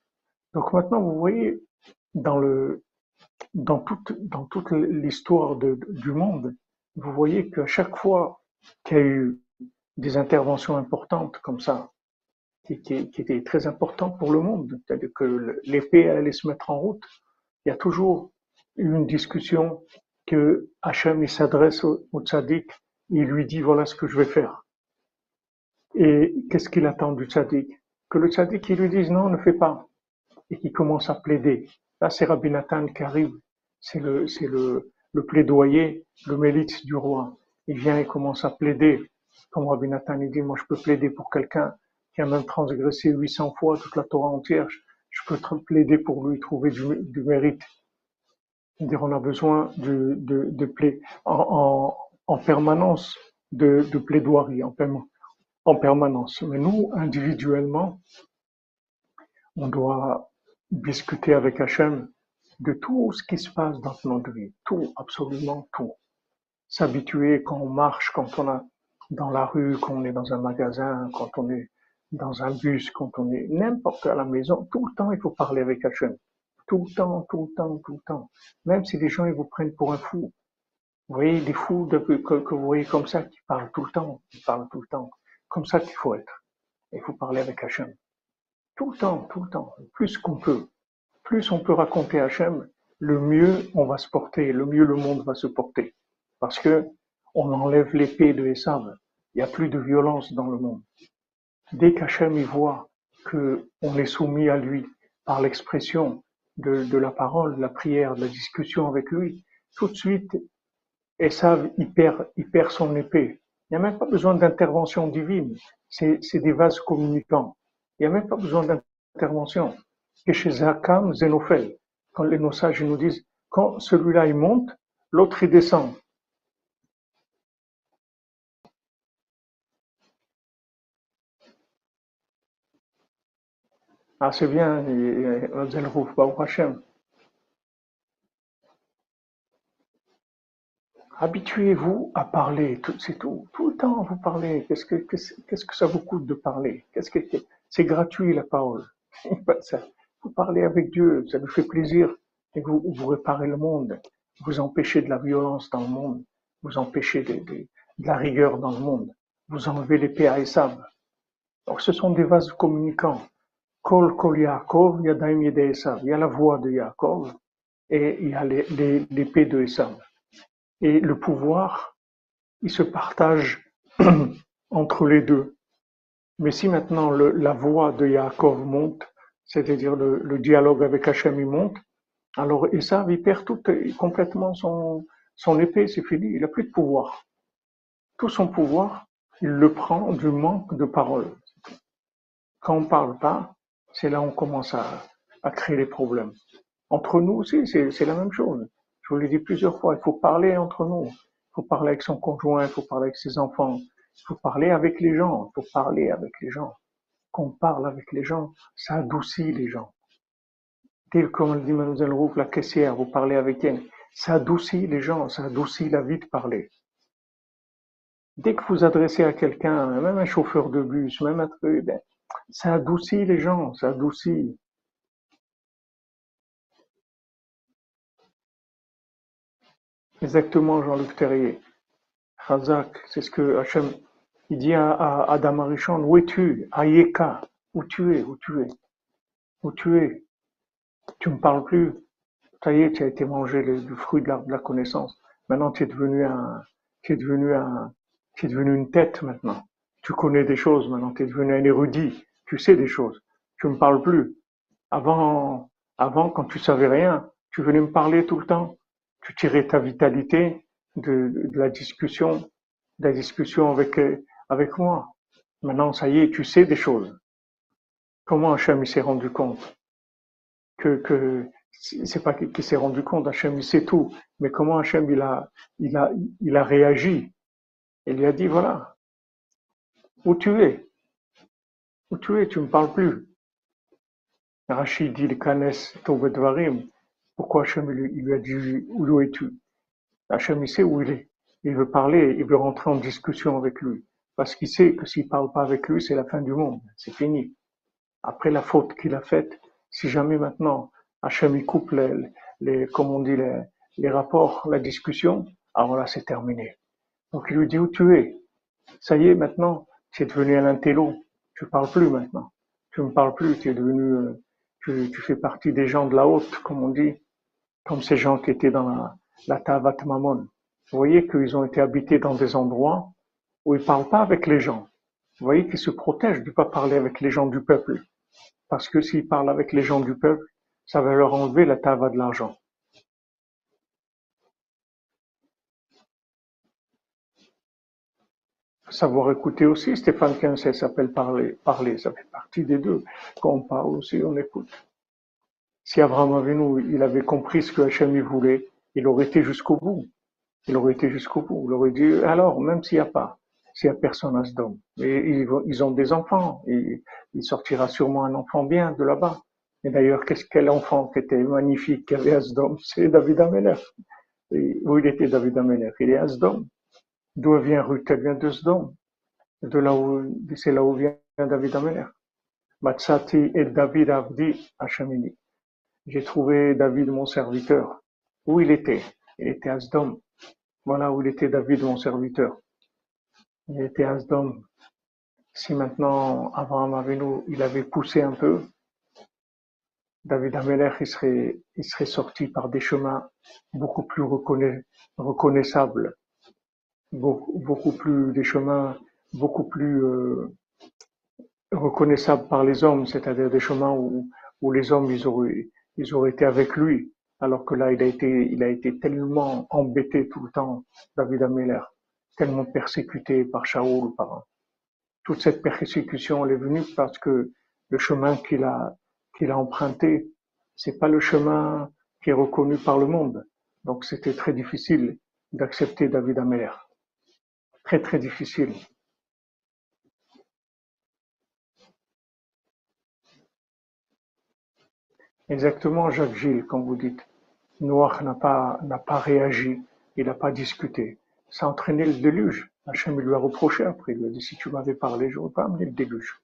Donc maintenant, vous voyez, dans le, dans toute, dans toute l'histoire du monde, vous voyez qu'à chaque fois qu'il y a eu des interventions importantes comme ça, qui, qui, qui étaient très importantes pour le monde, c'est-à-dire que l'épée allait se mettre en route, il y a toujours une discussion que Hachem s'adresse au, au tzaddik, il lui dit voilà ce que je vais faire. Et qu'est-ce qu'il attend du tzaddik? Que le tzaddik il lui dise non, ne fais pas, et qu'il commence à plaider. Là, c'est Rabbi Nathan qui arrive, c'est le, plaidoyer, le mélite du roi. Il vient et commence à plaider. Comme Rabbi Nathan, il dit, moi je peux plaider pour quelqu'un qui a même transgressé 800 fois toute la Torah entière, je peux plaider pour lui trouver du mérite on a besoin de, en, en, permanence de, de plaidoirie, en permanence. Mais nous, individuellement, on doit discuter avec Hachem de tout ce qui se passe dans notre vie, tout, absolument tout. S'habituer quand on marche, quand on est dans la rue, quand on est dans un magasin, quand on est dans un bus, quand on est n'importe à la maison, tout le temps il faut parler avec Hachem. Tout le temps, tout le temps, tout le temps. Même si les gens ils vous prennent pour un fou. Vous voyez des fous que, que, vous voyez comme ça qui parlent tout le temps, qui parlent tout le temps. Comme ça qu'il faut être. Il faut parler avec Hachem. Tout le temps, tout le temps. Plus qu'on peut. Plus on peut raconter Hachem, le mieux on va se porter, le mieux le monde va se porter. Parce que on enlève l'épée de Esav. Il n'y a plus de violence dans le monde. Dès qu'Hachem y voit que on est soumis à lui par l'expression de, la parole, de la prière, de la discussion avec lui, tout de suite, Esav, il perd, il perd son épée. Il n'y a même pas besoin d'intervention divine. C'est, des vases communicants. Il n'y a même pas besoin d'intervention. Et chez Zakam, Zénophel, quand les nos sages nous disent, quand celui-là il monte, l'autre il descend. Ah, c'est bien, Habituez-vous à parler, c'est tout. Tout le temps, vous parlez. Qu'est-ce que, qu'est-ce que ça vous coûte de parler? Qu'est-ce que c'est gratuit la parole <laughs> Vous parlez avec Dieu, ça vous fait plaisir et vous, vous réparez le monde. Vous empêchez de la violence dans le monde. Vous empêchez de, de, la rigueur dans le monde. Vous enlevez à Esav. Donc, ce sont des vases communicants. Kol Kol Yaakov, Yadaim Yede Esav. Il y a la voix de Yaakov et il y a l'épée de Esav. Et le pouvoir, il se partage <clears throat> entre les deux. Mais si maintenant la voix de Yaakov monte, c'est-à-dire le, dialogue avec Hachem il monte, alors Esav il perd tout, complètement son, son épée, c'est fini, il n'a plus de pouvoir. Tout son pouvoir, il le prend du manque de parole. Quand on parle pas, c'est là où on commence à, créer les problèmes. Entre nous aussi, c'est la même chose. Je vous l'ai dit plusieurs fois, il faut parler entre nous. Il faut parler avec son conjoint, il faut parler avec ses enfants, il faut parler avec les gens, il faut parler avec les gens. Quand on parle avec les gens, ça adoucit les gens. Tel comme le dit Mademoiselle Rouf, la caissière, vous parlez avec elle, ça adoucit les gens, ça adoucit la vie de parler. Dès que vous adressez à quelqu'un, même un chauffeur de bus, même un truc, ben, ça adoucit les gens, ça adoucit. Exactement, Jean-Luc Terrier. Razak, c'est ce que Hachem, il dit à, Adam Arishon, où es-tu? Ayeka, où tu es, où tu es, où tu es? Tu me parles plus. Ça y est, tu as été mangé du fruit de l'arbre de la connaissance. Maintenant, tu es devenu un, tu es devenu un, tu es devenu une tête maintenant. Tu connais des choses maintenant, tu es devenu un érudit. Tu sais des choses. Tu me parles plus. Avant, avant, quand tu savais rien, tu venais me parler tout le temps tu tirais ta vitalité de, de, la discussion, de la discussion avec, avec moi. Maintenant, ça y est, tu sais des choses. Comment Hachem s'est rendu compte que, que c'est pas qu'il s'est rendu compte, Hachem il sait tout, mais comment Hachem il a, il a, il a réagi? Il lui a dit voilà, où tu es, où tu es, tu me parles plus. Rachid dit le Kanes Tovedvarim, pourquoi Hachem lui a dit où es-tu? Hachem il sait où il est. Il veut parler, il veut rentrer en discussion avec lui. Parce qu'il sait que s'il parle pas avec lui, c'est la fin du monde. C'est fini. Après la faute qu'il a faite, si jamais maintenant Hachem il coupe les, les comme on dit, les, les rapports, la discussion, alors là c'est terminé. Donc il lui dit où tu es? Ça y est, maintenant, tu es devenu un intello. Tu parles plus maintenant. Tu me parles plus, tu es devenu, euh, tu, fais partie des gens de la haute, comme on dit comme ces gens qui étaient dans la, la Tavat Mamon. Vous voyez qu'ils ont été habités dans des endroits où ils parlent pas avec les gens. Vous voyez qu'ils se protègent de ne pas parler avec les gens du peuple. Parce que s'ils parlent avec les gens du peuple, ça va leur enlever la tava de l'argent. Savoir écouter aussi, Stéphane Quincy s'appelle parler, parler, ça fait partie des deux. Quand on parle aussi, on écoute. Si Abraham Avinu, il avait compris ce que Hachem voulait, il aurait été jusqu'au bout. Il aurait été jusqu'au bout. Il aurait dit, alors, même s'il n'y a pas, s'il n'y a personne à Sdom, et ils, ont des enfants, et il sortira sûrement un enfant bien de là-bas. Et d'ailleurs, qu'est-ce quel enfant qui était magnifique qu'il y avait à Sdom C'est David Ameler. où il était David Ameler Il est à Sdom. D'où vient Ruth Elle vient de Sdom. De là où, c'est là où vient David Ameler. Matsati et David Avdi Hachamini. J'ai trouvé David mon serviteur. Où il était? Il était à Sdom. Voilà où il était David mon serviteur. Il était à Sdom. Si maintenant Abraham Avinu, il avait poussé un peu, David Ameler, il serait, il serait sorti par des chemins beaucoup plus reconnaissables, beaucoup, plus des chemins beaucoup plus euh, reconnaissables par les hommes, c'est-à-dire des chemins où, où les hommes ils auraient ils auraient été avec lui, alors que là, il a été, il a été tellement embêté tout le temps, David Ameller, tellement persécuté par Shaoul, par toute cette persécution, elle est venue parce que le chemin qu'il a, qu'il a emprunté, c'est pas le chemin qui est reconnu par le monde. Donc c'était très difficile d'accepter David Ameller. Très très difficile. Exactement, Jacques Gilles, comme vous dites. Noir n'a pas, n'a pas réagi, il n'a pas discuté. Ça a entraîné le déluge. Hachem lui a reproché après, il lui a dit si tu m'avais parlé, je n'aurais pas amené le déluge.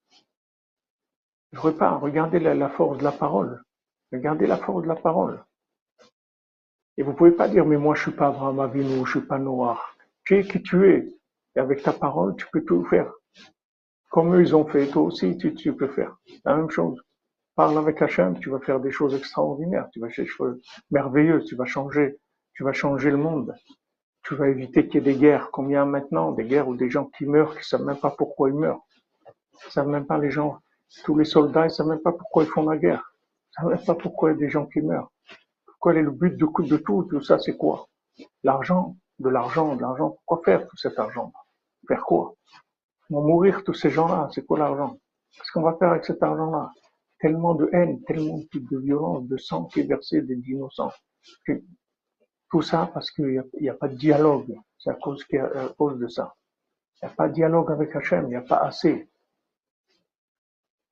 Je n'aurais pas, regardez la, force de la parole. Regardez la force de la parole. Et vous pouvez pas dire, mais moi je suis pas Abraham Avinu, je suis pas noir. Tu es qui tu es. Et avec ta parole, tu peux tout faire. Comme eux, ils ont fait, toi aussi, tu, tu peux faire. La même chose. Parle avec Hachem, tu vas faire des choses extraordinaires, tu vas faire des choses merveilleuses, tu vas changer, tu vas changer le monde. Tu vas éviter qu'il y ait des guerres comme il y a maintenant, des guerres où des gens qui meurent, qui ne savent même pas pourquoi ils meurent. Ils savent même pas les gens, tous les soldats, ils savent même pas pourquoi ils font la guerre. Ils savent même pas pourquoi il y a des gens qui meurent. Pourquoi est le but de, de tout, tout ça, c'est quoi? L'argent, de l'argent, de l'argent. Pourquoi faire tout cet argent? Faire quoi? Ils vont mourir tous ces gens-là. C'est quoi l'argent? Qu'est-ce qu'on va faire avec cet argent-là? tellement de haine, tellement de violence, de sang qui est versé des innocents. Tout ça parce qu'il n'y a, pas de dialogue. C'est à cause, cause de ça. Il n'y a pas de dialogue avec Hachem, il n'y a pas assez.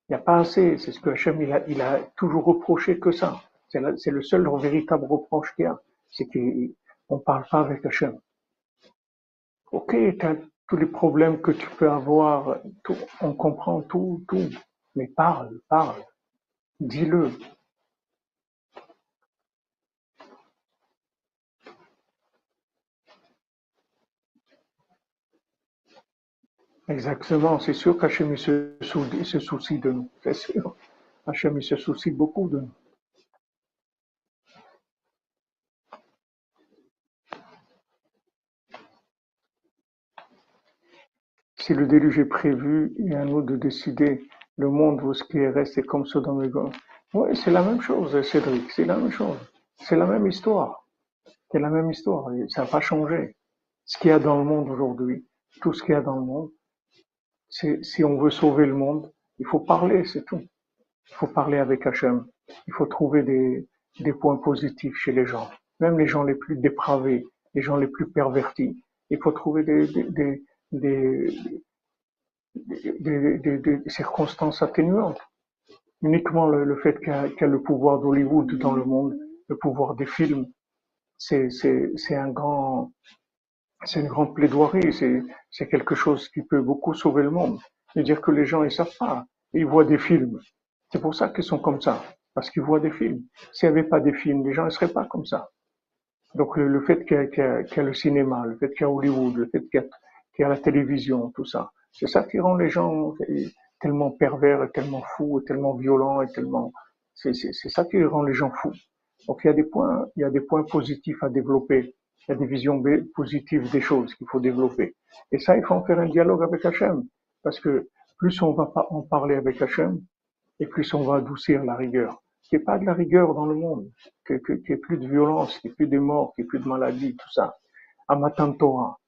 Il n'y a pas assez. C'est ce que Hachem, il a, toujours reproché que ça. C'est le seul véritable reproche qu'il y a. C'est qu'on ne parle pas avec Hachem. Ok, tu tous les problèmes que tu peux avoir, on comprend tout, tout. Mais parle, parle. Dis-le. Exactement, c'est sûr qu'Hachem se, soucie de nous, c'est sûr. Hachem se soucie beaucoup de nous. Si le déluge est prévu, a à nous de décider le monde où ce qui est resté comme dans les gars. Oui, c'est la même chose, Cédric, c'est la même chose. C'est la même histoire. C'est la même histoire. Ça n'a pas changé. Ce qu'il y a dans le monde aujourd'hui, tout ce qu'il y a dans le monde, c'est si on veut sauver le monde, il faut parler, c'est tout. Il faut parler avec Hachem. Il faut trouver des, points positifs chez les gens. Même les gens les plus dépravés, les gens les plus pervertis. Il faut trouver des, des, circonstances atténuantes. Uniquement le, fait qu'il y, a le pouvoir d'Hollywood dans le monde, le pouvoir des films, c'est un grand, c'est une grande plaidoirie, c'est quelque chose qui peut beaucoup sauver le monde. Et dire que les gens ils savent pas, ils voient des films. C'est pour ça qu'ils sont comme ça, parce qu'ils voient des films. S'il n'y avait pas des films, les gens ne seraient pas comme ça. Donc le, fait qu'il y, a le cinéma, le fait qu'il y a Hollywood, le fait qu'il y a qui a la télévision, tout ça. C'est ça qui rend les gens tellement pervers, tellement fous, tellement violents, et tellement. C'est ça qui rend les gens fous. Donc il y a des points, il y a des points positifs à développer. Il y a des visions positives des choses qu'il faut développer. Et ça, il faut en faire un dialogue avec Hachem. Parce que plus on va en parler avec Hachem, et plus on va adoucir la rigueur. Qu'il n'y ait pas de la rigueur dans le monde, qu'il n'y ait plus de violence, qu'il n'y ait plus de morts, qu'il n'y ait plus de maladies, tout ça. À Torah,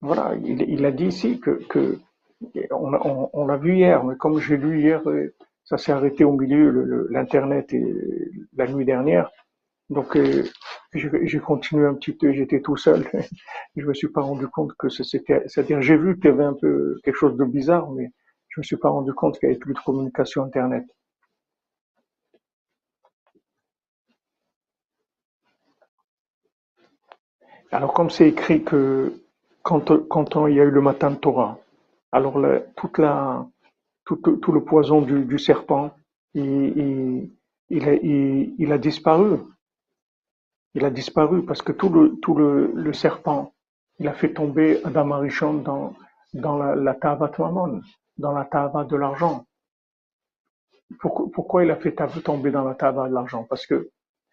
voilà, il, a dit ici que, on, l'a vu hier, mais comme j'ai lu hier, euh, ça s'est arrêté au milieu, l'internet et la nuit dernière. Donc euh, j'ai continué un petit peu, j'étais tout seul. <laughs> je me suis pas rendu compte que c'était, c'est-à-dire j'ai vu qu'il y avait un peu quelque chose de bizarre, mais je me suis pas rendu compte qu'il y avait plus de communication internet. Alors comme c'est écrit que quand, quand il y a eu le matin de Torah, alors toute la, tout, le poison du, serpent, il, il, a, disparu. Il a disparu parce que tout le, tout le, serpent, il a fait tomber Adam Arishon dans, dans la, tava dans la tava de l'argent. Pourquoi, pourquoi il a fait tomber dans la tava de l'argent? Parce que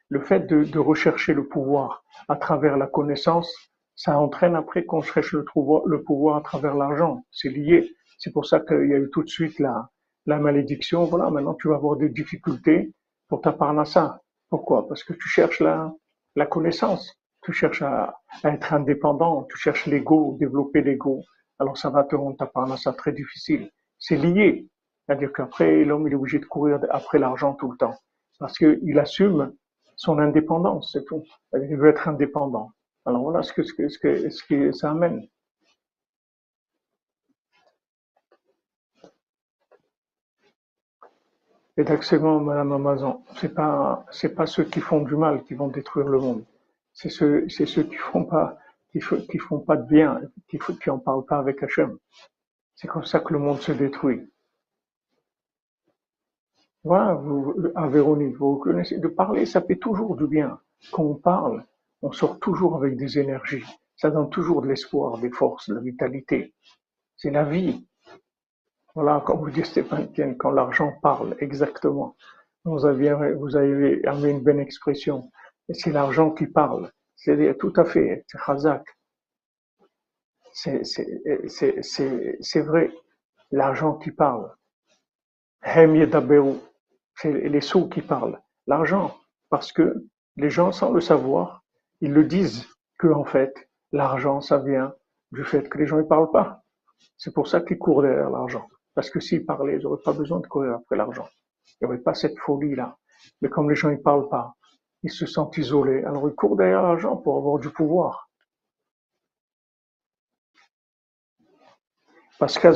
le fait de rechercher le pouvoir à travers la connaissance, ça entraîne après qu'on cherche le pouvoir, le pouvoir à travers l'argent. C'est lié. C'est pour ça qu'il y a eu tout de suite la, la malédiction. Voilà, maintenant tu vas avoir des difficultés pour ta parnassa. Pourquoi? Parce que tu cherches la, la connaissance. Tu cherches à, à être indépendant. Tu cherches l'ego, développer l'ego. Alors ça va te rendre ta parnassa très difficile. C'est lié. C'est-à-dire qu'après, l'homme il est obligé de courir après l'argent tout le temps. Parce qu'il assume son indépendance, c'est tout. Il veut être indépendant. Alors voilà ce que, ce ce ce ça amène. Exactement, Madame Amazon. C'est pas, c'est pas ceux qui font du mal qui vont détruire le monde. C'est ceux, c'est ceux qui font pas, qui, qui font pas de bien, qui, qui en parlent pas avec Hachem. C'est comme ça que le monde se détruit. Voilà, vous, à Véronique, vous connaissez, de parler, ça fait toujours du bien. Quand on parle, on sort toujours avec des énergies. Ça donne toujours de l'espoir, des forces, de la vitalité. C'est la vie. Voilà, comme vous dit Stéphane quand l'argent parle, exactement. Vous avez, vous avez une bonne expression. C'est l'argent qui parle. C'est tout à fait, c'est. C'est vrai, l'argent qui parle. C'est les sous qui parlent. L'argent, parce que les gens, sans le savoir, ils le disent que en fait l'argent ça vient du fait que les gens ne parlent pas. C'est pour ça qu'ils courent derrière l'argent. Parce que s'ils parlaient, ils n'auraient pas besoin de courir après l'argent. Il n'y aurait pas cette folie-là. Mais comme les gens ne parlent pas, ils se sentent isolés. Alors ils courent derrière l'argent pour avoir du pouvoir. Parce que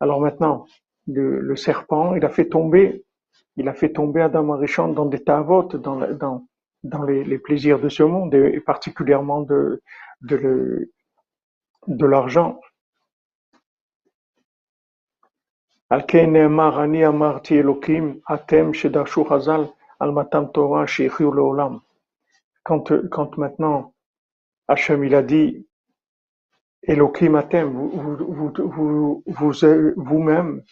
Alors maintenant, le, serpent, il a fait tomber, il a fait tomber Adam Arishon dans des tavot, dans, dans, dans les, plaisirs de ce monde, et particulièrement de, l'argent. Quand, quand maintenant Hachem il a dit Elohim Atem, vous, vous, vous, vous, vous-même,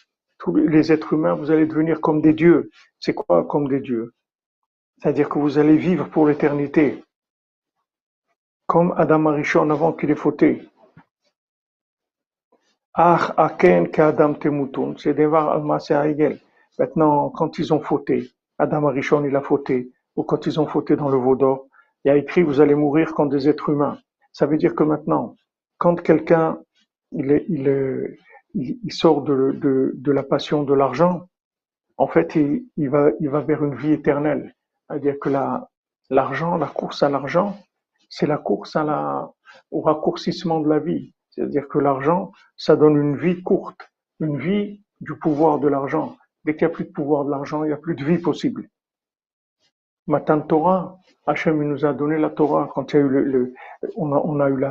les êtres humains, vous allez devenir comme des dieux. C'est quoi comme des dieux? C'est-à-dire que vous allez vivre pour l'éternité. Comme Adam Arishon avant qu'il ait fauté. Ah, Aken Adam Temutun, c'est Devar Maintenant, quand ils ont fauté, Adam Arishon il a fauté, ou quand ils ont fauté dans le Vaudor, il y a écrit vous allez mourir comme des êtres humains. Ça veut dire que maintenant, quand quelqu'un il, il, il, sort de, la passion de l'argent, en fait, il, va, vers une vie éternelle. C'est-à-dire que la, l'argent, la course à l'argent, c'est la course à au raccourcissement de la vie. C'est-à-dire que l'argent, ça donne une vie courte, une vie du pouvoir de l'argent. Dès qu'il n'y a plus de pouvoir de l'argent, il n'y a plus de vie possible. Matan Torah, Hachem nous a donné la Torah. Quand il y a eu on, a, eu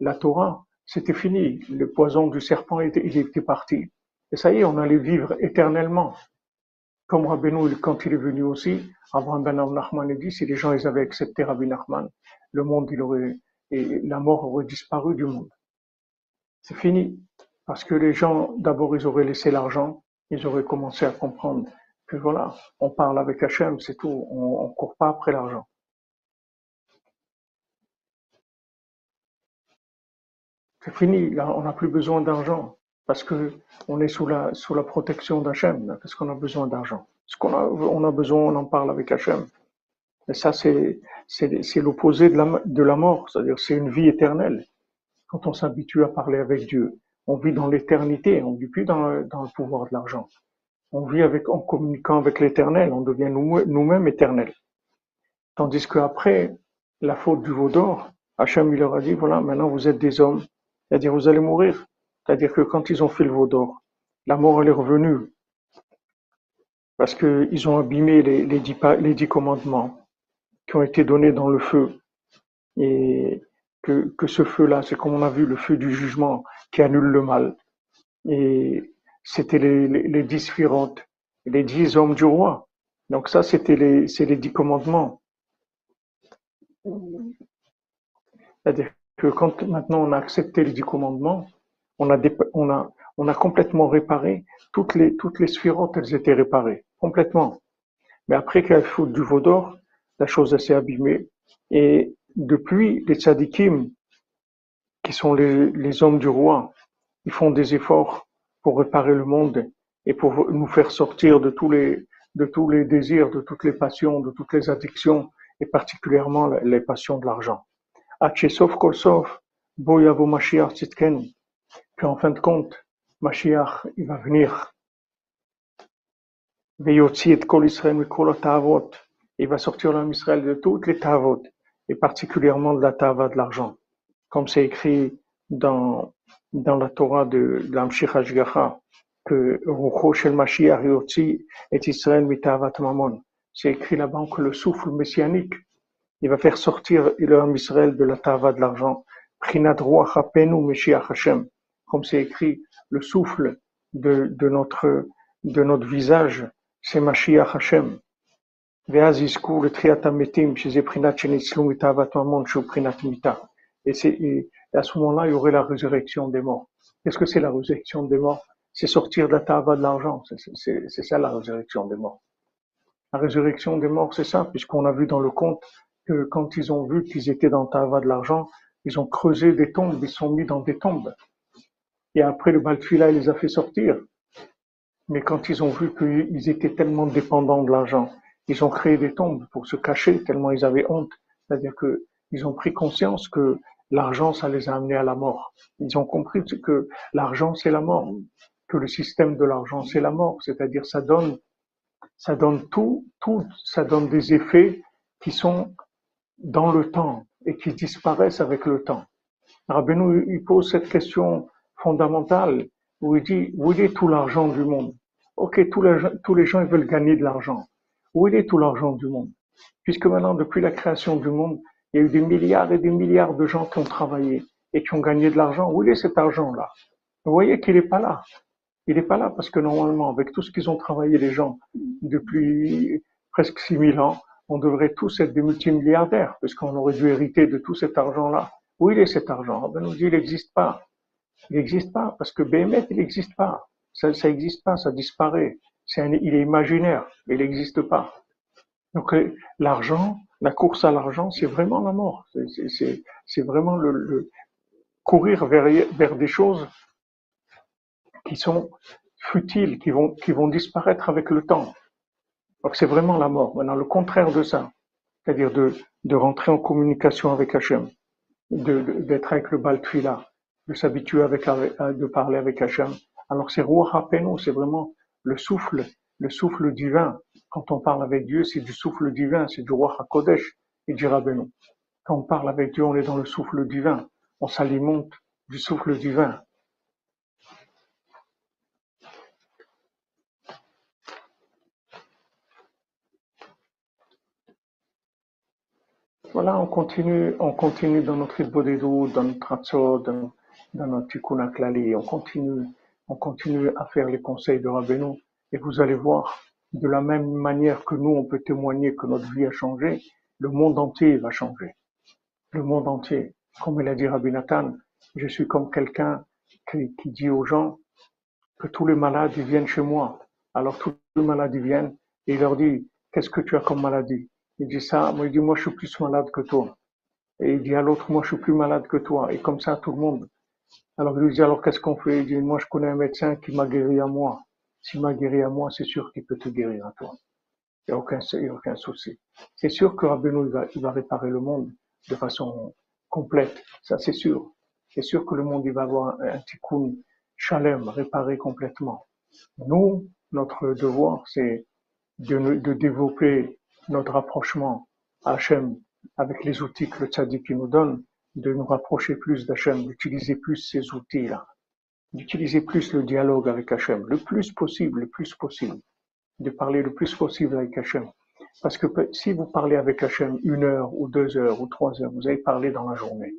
la Torah, c'était fini. Le poison du serpent, était, il était parti. Et ça y est, on allait vivre éternellement. Comme Rabbeinu, quand il est venu aussi, Abraham Ben Nachman a dit, si les gens avaient accepté Rabbi Nachman, le monde, il aurait, et la mort aurait disparu du monde. C'est fini. Parce que les gens, d'abord, ils auraient laissé l'argent, ils auraient commencé à comprendre que voilà, on parle avec Hachem, c'est tout, on, ne court pas après l'argent. C'est fini, on n'a plus besoin d'argent parce que on est sous la protection d'Hachem, parce qu'on a besoin d'argent. Ce qu'on a, on besoin, on en parle avec Hachem. Et ça, c'est l'opposé de la mort, c'est-à-dire c'est une vie éternelle quand on s'habitue à parler avec Dieu. On vit dans l'éternité, on vit plus dans, le pouvoir de l'argent. On vit en communiquant avec l'éternel, on devient nous-mêmes éternels. Tandis qu'après la faute du veau d'or, Hachem il leur a dit, voilà, maintenant vous êtes des hommes, c'est-à-dire vous allez mourir. C'est-à-dire que quand ils ont fait le veau d'or, la mort elle est revenue. Parce qu'ils ont abîmé les, dix, commandements qui ont été donnés dans le feu. Et que, ce feu-là, c'est comme on a vu le feu du jugement qui annule le mal. Et c'était les, dix firantes, les dix hommes du roi. Donc ça, c'était les, les dix commandements. C'est-à-dire que quand maintenant on a accepté les dix commandements, on a, complètement réparé toutes les, toutes elles étaient réparées, complètement. Mais après qu'elle fout du veau la chose s'est abîmée. Et depuis, les tzadikim, qui sont les, hommes du roi, ils font des efforts pour réparer le monde et pour nous faire sortir de tous les désirs, de toutes les passions, de toutes les addictions, et particulièrement les passions de l'argent. Hachesov Kolsov, Boyavo Mashiach Tzitken, puis en fin de compte, Mashiach, il va venir. Il va sortir l'homme Israël de toutes les tavot, et particulièrement de la tava de l'argent. Comme c'est écrit dans, dans la Torah de, de l'Amshich Hashgacha, que Rucho Shel Mashiach Yotzi et Israël Mitavat Mamon. C'est écrit là-bas que le souffle messianique, il va faire sortir Elohim Israël de la tava de l'argent. Comme c'est écrit, le souffle de, de, notre, de notre visage, c'est Mashiach Hashem. Et, et, et à ce moment-là, il y aurait la résurrection des morts. Qu'est-ce que c'est la résurrection des morts? C'est sortir de la tava de l'argent. C'est ça la résurrection des morts. La résurrection des morts, c'est ça, puisqu'on a vu dans le conte que quand ils ont vu qu'ils étaient dans tava de l'argent, ils ont creusé des tombes, ils sont mis dans des tombes. Et après, le Baltfila, il les a fait sortir. Mais quand ils ont vu qu'ils étaient tellement dépendants de l'argent, ils ont créé des tombes pour se cacher tellement ils avaient honte. C'est-à-dire que ils ont pris conscience que l'argent, ça les a amenés à la mort. Ils ont compris que l'argent, c'est la mort, que le système de l'argent, c'est la mort. C'est-à-dire, ça donne, ça donne tout, tout, ça donne des effets qui sont dans le temps et qui disparaissent avec le temps. Rabbeinu, il pose cette question fondamentale où il dit, où est tout l'argent du monde? Ok, tous les, gens ils veulent gagner de l'argent. Où est tout l'argent du monde? Puisque maintenant, depuis la création du monde, il y a eu des milliards et des milliards de gens qui ont travaillé et qui ont gagné de l'argent. Où est cet argent-là? Vous voyez qu'il n'est pas là. Il n'est pas là parce que normalement, avec tout ce qu'ils ont travaillé les gens depuis presque 6000 ans, on devrait tous être des multimilliardaires puisqu'on aurait dû hériter de tout cet argent-là. Où est cet argent? Ben nous dit, il n'existe pas. Il n'existe pas parce que BMF, il n'existe pas. Ça n'existe pas, ça disparaît. il est imaginaire, il n'existe pas. Donc euh, l'argent, la course à l'argent, c'est vraiment la mort. C'est vraiment le, courir vers, des choses qui sont futiles, qui vont disparaître avec le temps. Donc c'est vraiment la mort. Maintenant, le contraire de ça, c'est-à-dire de, de rentrer en communication avec Hachem, d'être avec le Baltfila, de s'habituer avec, de parler avec Hachem. Alors c'est Ruach c'est vraiment le souffle le souffle divin, quand on parle avec Dieu, c'est du souffle divin, c'est du roi HaKodesh, et du Rabbeinu. Quand on parle avec Dieu, on est dans le souffle divin, on s'alimente du souffle divin. Voilà, on continue, on continue dans notre Ibodedou, dans notre Atzo, dans, notre Tikkun on continue, on continue à faire les conseils de Rabbeinu. Et vous allez voir, de la même manière que nous, on peut témoigner que notre vie a changé, le monde entier va changer. Le monde entier. Comme il a dit Rabbi Nathan, je suis comme quelqu'un qui, dit aux gens que tous les malades viennent chez moi. Alors tous les malades viennent et il leur dit, qu'est-ce que tu as comme maladie? Il dit ça, moi il dit, moi je suis plus malade que toi. Et il dit à l'autre, moi je suis plus malade que toi. Et comme ça, tout le monde. Alors il lui dit, alors qu'est-ce qu'on fait? Il dit, moi je connais un médecin qui m'a guéri à moi. S'il m'a guéri à moi, c'est sûr qu'il peut te guérir à toi. Il n'y a aucun, aucun souci. C'est sûr que Rabbeinu, il va, il va réparer le monde de façon complète. Ça, c'est sûr. C'est sûr que le monde, il va avoir un, tikkun shalem, réparé complètement. Nous, notre devoir, c'est de, de, développer notre rapprochement à Hachem avec les outils que le tzaddik nous donne, de nous rapprocher plus d'Hachem, d'utiliser plus ces outils-là d'utiliser plus le dialogue avec Hachem, le plus possible, le plus possible, de parler le plus possible avec Hachem. Parce que si vous parlez avec Hachem une heure ou deux heures ou trois heures, vous allez parler dans la journée.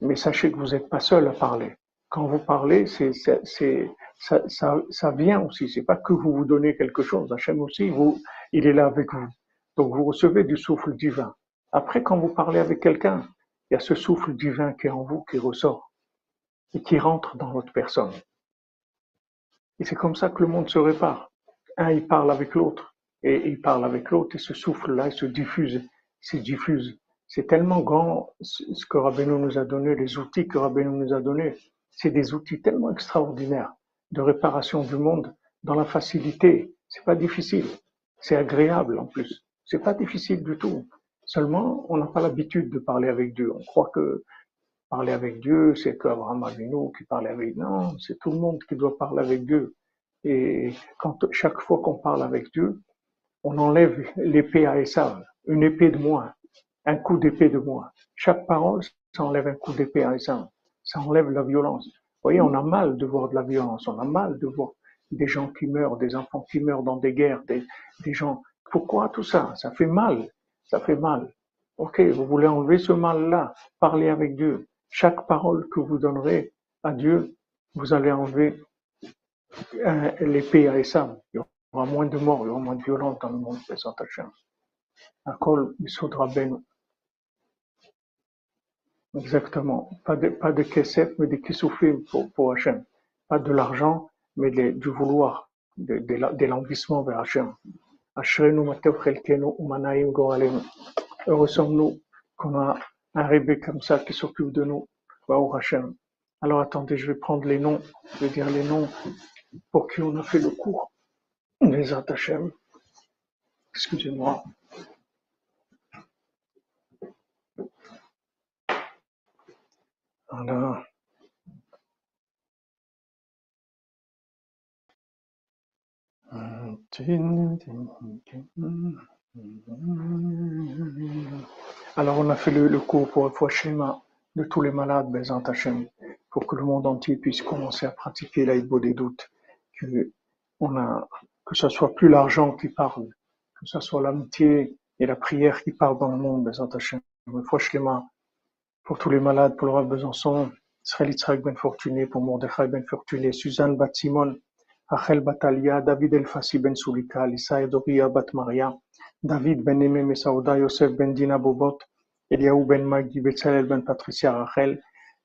Mais sachez que vous n'êtes pas seul à parler. Quand vous parlez, c'est, c'est, ça, ça, ça, vient aussi. C'est pas que vous vous donnez quelque chose. Hachem aussi, vous, il est là avec vous. Donc vous recevez du souffle divin. Après, quand vous parlez avec quelqu'un, il y a ce souffle divin qui est en vous qui ressort et qui rentre dans l'autre personne. Et c'est comme ça que le monde se répare. Un, il parle avec l'autre, et il parle avec l'autre, et ce souffle-là, il se diffuse, se diffuse. C'est tellement grand ce que Rabbeinu nous a donné, les outils que Rabbeinu nous a donnés. C'est des outils tellement extraordinaires de réparation du monde dans la facilité. C'est pas difficile. C'est agréable en plus. C'est pas difficile du tout. Seulement, on n'a pas l'habitude de parler avec Dieu. On croit que Parler avec Dieu, c'est qu'Abraham Avinu qui parlait avec Non, c'est tout le monde qui doit parler avec Dieu. Et chaque fois qu'on parle avec Dieu, on enlève l'épée à Esav, une épée de moins, un coup d'épée de moins. Chaque parole, ça enlève un coup d'épée à Esav. Ça enlève la violence. Vous voyez, on a mal de voir de la violence, on a mal de voir des gens qui meurent, des enfants qui meurent dans des guerres, des, des gens. Pourquoi tout ça? Ça fait mal, ça fait mal. Ok, vous voulez enlever ce mal-là, parler avec Dieu. Chaque parole que vous donnerez à Dieu, vous allez enlever euh, l'épée à Essam. Il y aura moins de morts, il y aura moins de violence dans le monde. Exactement. Pas de, pas de kesef, mais des kisoufim pour, pour Hachem. Pas de l'argent, mais du vouloir, de, de, de vers Hachem. Ashrenu matev chelkenu umanaim goralenu. Heureux sommes-nous qu'on a un rébé comme ça qui s'occupe de nous. Hachem. Alors attendez, je vais prendre les noms, je vais dire les noms pour qui on a fait le cours. Les Hachem. Excusez-moi. Alors, on a fait le, le cours pour le schéma de tous les malades, Bezant Hachem, pour que le monde entier puisse commencer à pratiquer l'aïbo des doutes, que, on a, que ce soit plus l'argent qui parle, que ce soit l'amitié et la prière qui parlent dans le monde, Bezant Hachem. Pour tous les malades, pour le roi Besançon, Israël Yitzhak Ben Fortuné, pour Mordechai Ben Fortuné, Suzanne Bat Simon, Rachel Batalia, David Elfassi Ben Sulika, Lisa Doria Bat Maria, David Ben Aimé Mesauda, Yosef Ben Dina Bobot, Eliaou Ben Magdi, Betzalel Ben Patricia Rachel,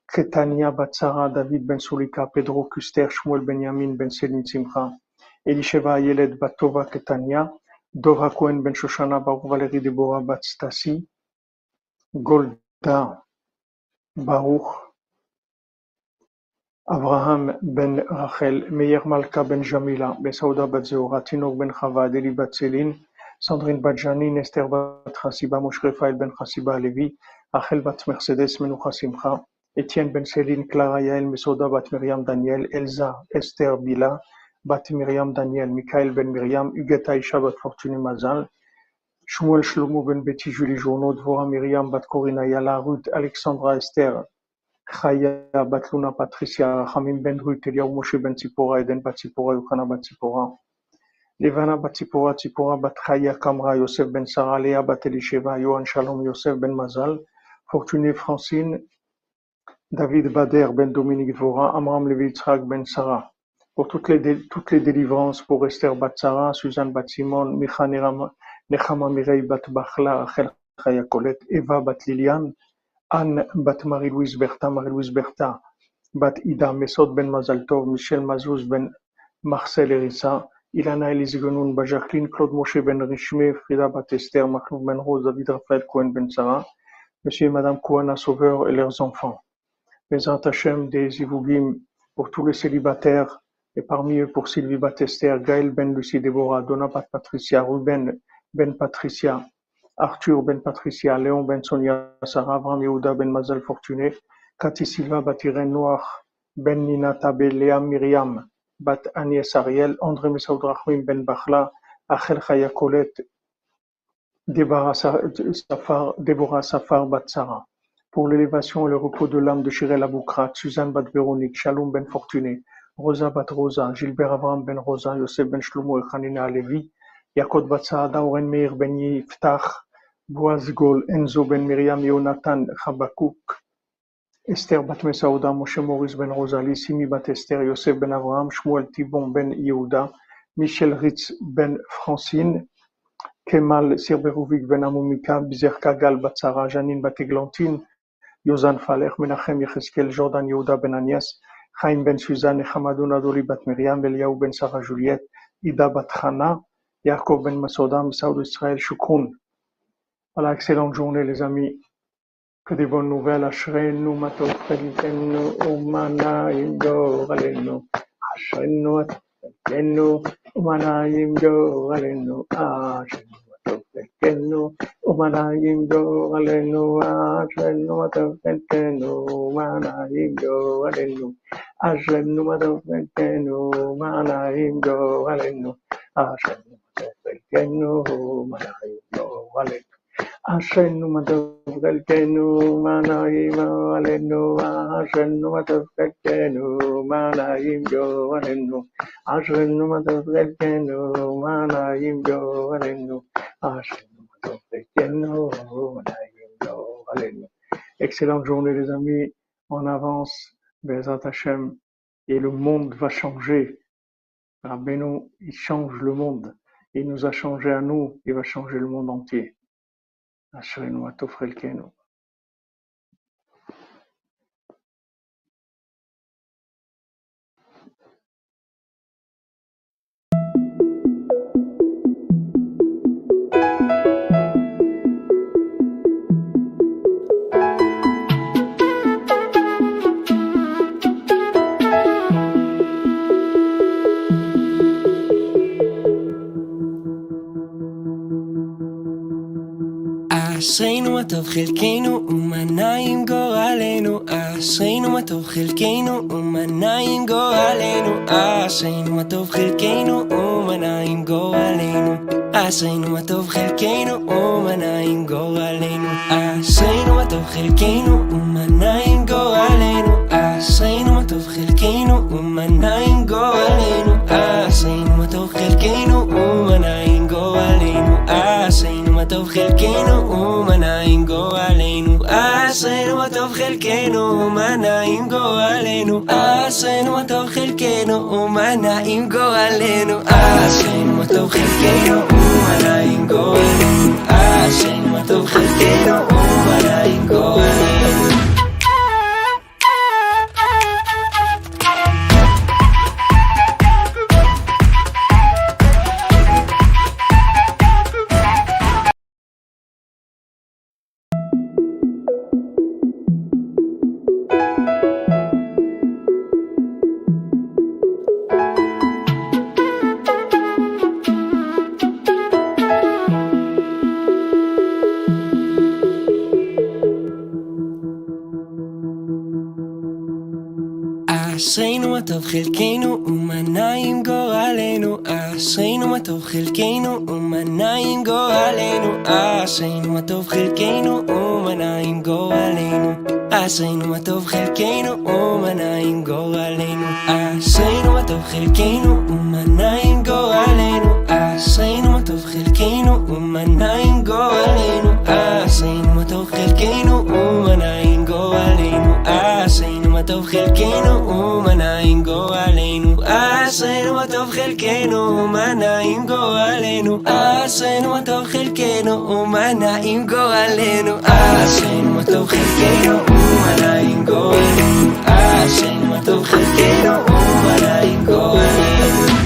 Ketania Batsara, David Ben Sulika, Pedro Kuster, Shmuel Benyamin Ben Selin Simcha, Elisheva Yeled Batova Ketania, Dora Cohen Ben Shoshana, Baruch Valérie Deborah Bat Stasi, Golda Baruch. Avraham ben Rachel, Meir Malka ben Jamila, Besauda Zeora, Tinok ben Chava, Céline, Sandrine Janine, Esther bat Chassiba, Moshe ben Chassiba Levi, Rachel bat Mercedes Menucha Etienne ben Céline, Clara Yael, Mesoda bat Miriam Daniel, Elsa, Esther Bila, bat Miriam Daniel, Michael ben Miriam, Huguette bat Fortuné Mazal, Shmuel Shlomo ben Betty Julie Journaud, Dvora Miriam bat Corina Yala, Ruth Alexandra Esther, Chaya bat Luna Patricia, Rachamim ben Ruth, Eliyahu Moshe ben Tzipora, Eden bat Tzipora, Yochana bat Tzipora, Levana bat Tzipora, Tzipora bat Chaya Kamra, Yosef ben Sarah, Léa bat Elisheva, Yohan Shalom, Yosef ben Mazal, Fortuné Francine, David Bader ben Dominique Dvora, Amram Levi ben Sarah. Pour toutes les, toutes les délivrances, pour Esther bat Sarah, Suzanne bat Simon, Micha Nechama Nechama Mirei bat Bachla, Eva bat bat Marie-Louise Bertha, Marie-Louise Bertha bat ben Michel ben Marcel Ilana bat Claude Moshe ben bat ben Rose, David Cohen ben Monsieur et Madame Kouana Sauveur et leurs enfants. Des pour tous les célibataires, et parmi eux pour Sylvie Gaël Ben Lucie Déborah, Donna Pat Patricia, Ruben Ben Patricia, Arthur Ben Patricia, Léon Ben Sonia, Sarah Abraham Yehuda Ben Mazal Fortuné, Cathy Silva Bat Irène Noir, Ben Nina Tabé, Léa Myriam, Bat Agnès Ariel, André Messaoud Ben Bachla, Achel Chaya Colette, Déborah Sa- Safar, Déborah Safar Bat Sarah. Pour l'élévation et le repos de l'âme de Shirel Aboukrat, Suzanne Bat Véronique, Shalom Ben Fortuné, Rosa Bat Rosa, Gilbert Abraham Ben Rosa, Yosef Ben Shlomo et Hanina Levi, Yaakov Bat Saada, Oren Meir Ben Yiftach, Boaz Gol, Enzo Ben Miriam, Yonatan Chabakouk, Esther Bat Mesaouda, Moshe Maurice Ben Rosalie, Simi Bat Esther, Yosef Ben Abraham, Shmuel Tibon Ben Yehuda, Michel Ritz Ben Francine, Kemal Sirberovic Ben Amumika, Bizer Kagal Bat Sarah, Janine Bat Eglantine, Yozan Falech, Menachem Yecheskel, Jordan Yehuda Ben Agnès, Chaim Ben Suzanne, Hamadou Nadoli Bat Miriam, Eliaou Ben Sarah Juliette, Ida Bat Chana, Yaakov Ben Masoda, Saoud Israël, Shukun. Voilà, excellente journée les amis. Que des bonnes nouvelles. Ashrenu matov. Ashrenu matov chelkenu umanayim goralenu. Ashrenu matov chelkenu umanayim goralenu. Ashrenu matov. Ashrenu matov chelkenu umanayim goralenu. Ashrenu matov. Ashenu matavgalkenu manayim alenu alenu Ashenu matavgalkenu manayim yo alenu Ashenu Excellente journée les amis, on avance, Hashem, et le monde va changer. Rabbeinu, il change le monde. Il nous a changé à nous, il va changer le monde entier. טוב חלקנו. ומנה עם גורלנו? אשרינו מה טוב חלקנו ומנה עם גורלנו? אשרינו מה טוב חלקנו ומנה עם גורלנו? אשרינו מה טוב חלקנו ומנה עם גורלנו? אשרינו מה טוב חלקנו ומנה עם גורלנו no humana ingo aleno hace no to gel que no humana ingo aleno hace no to gel que no humana ingo aleno hace no to gel que no טוב חלקנו ומנה עם גורלנו אשרינו מה טוב חלקנו ומנה עם גורלנו אשרינו מה טוב חלקנו ומנה עם גורלנו אשרינו מה טוב חלקנו ומנה עם גורלנו אשרינו מה טוב חלקנו ומנה עם גורלנו אשרינו מה טוב חלקנו ומנה עם גורלנו טוב חלקנו ומנה עם גורלנו אשרינו מה טוב חלקנו ומנה עם גורלנו אשרינו מה טוב חלקנו ומנה עם גורלנו אשרינו מה טוב חלקנו ומנה עם גורלנו אשרינו מה טוב חלקנו ומנה עם גורלנו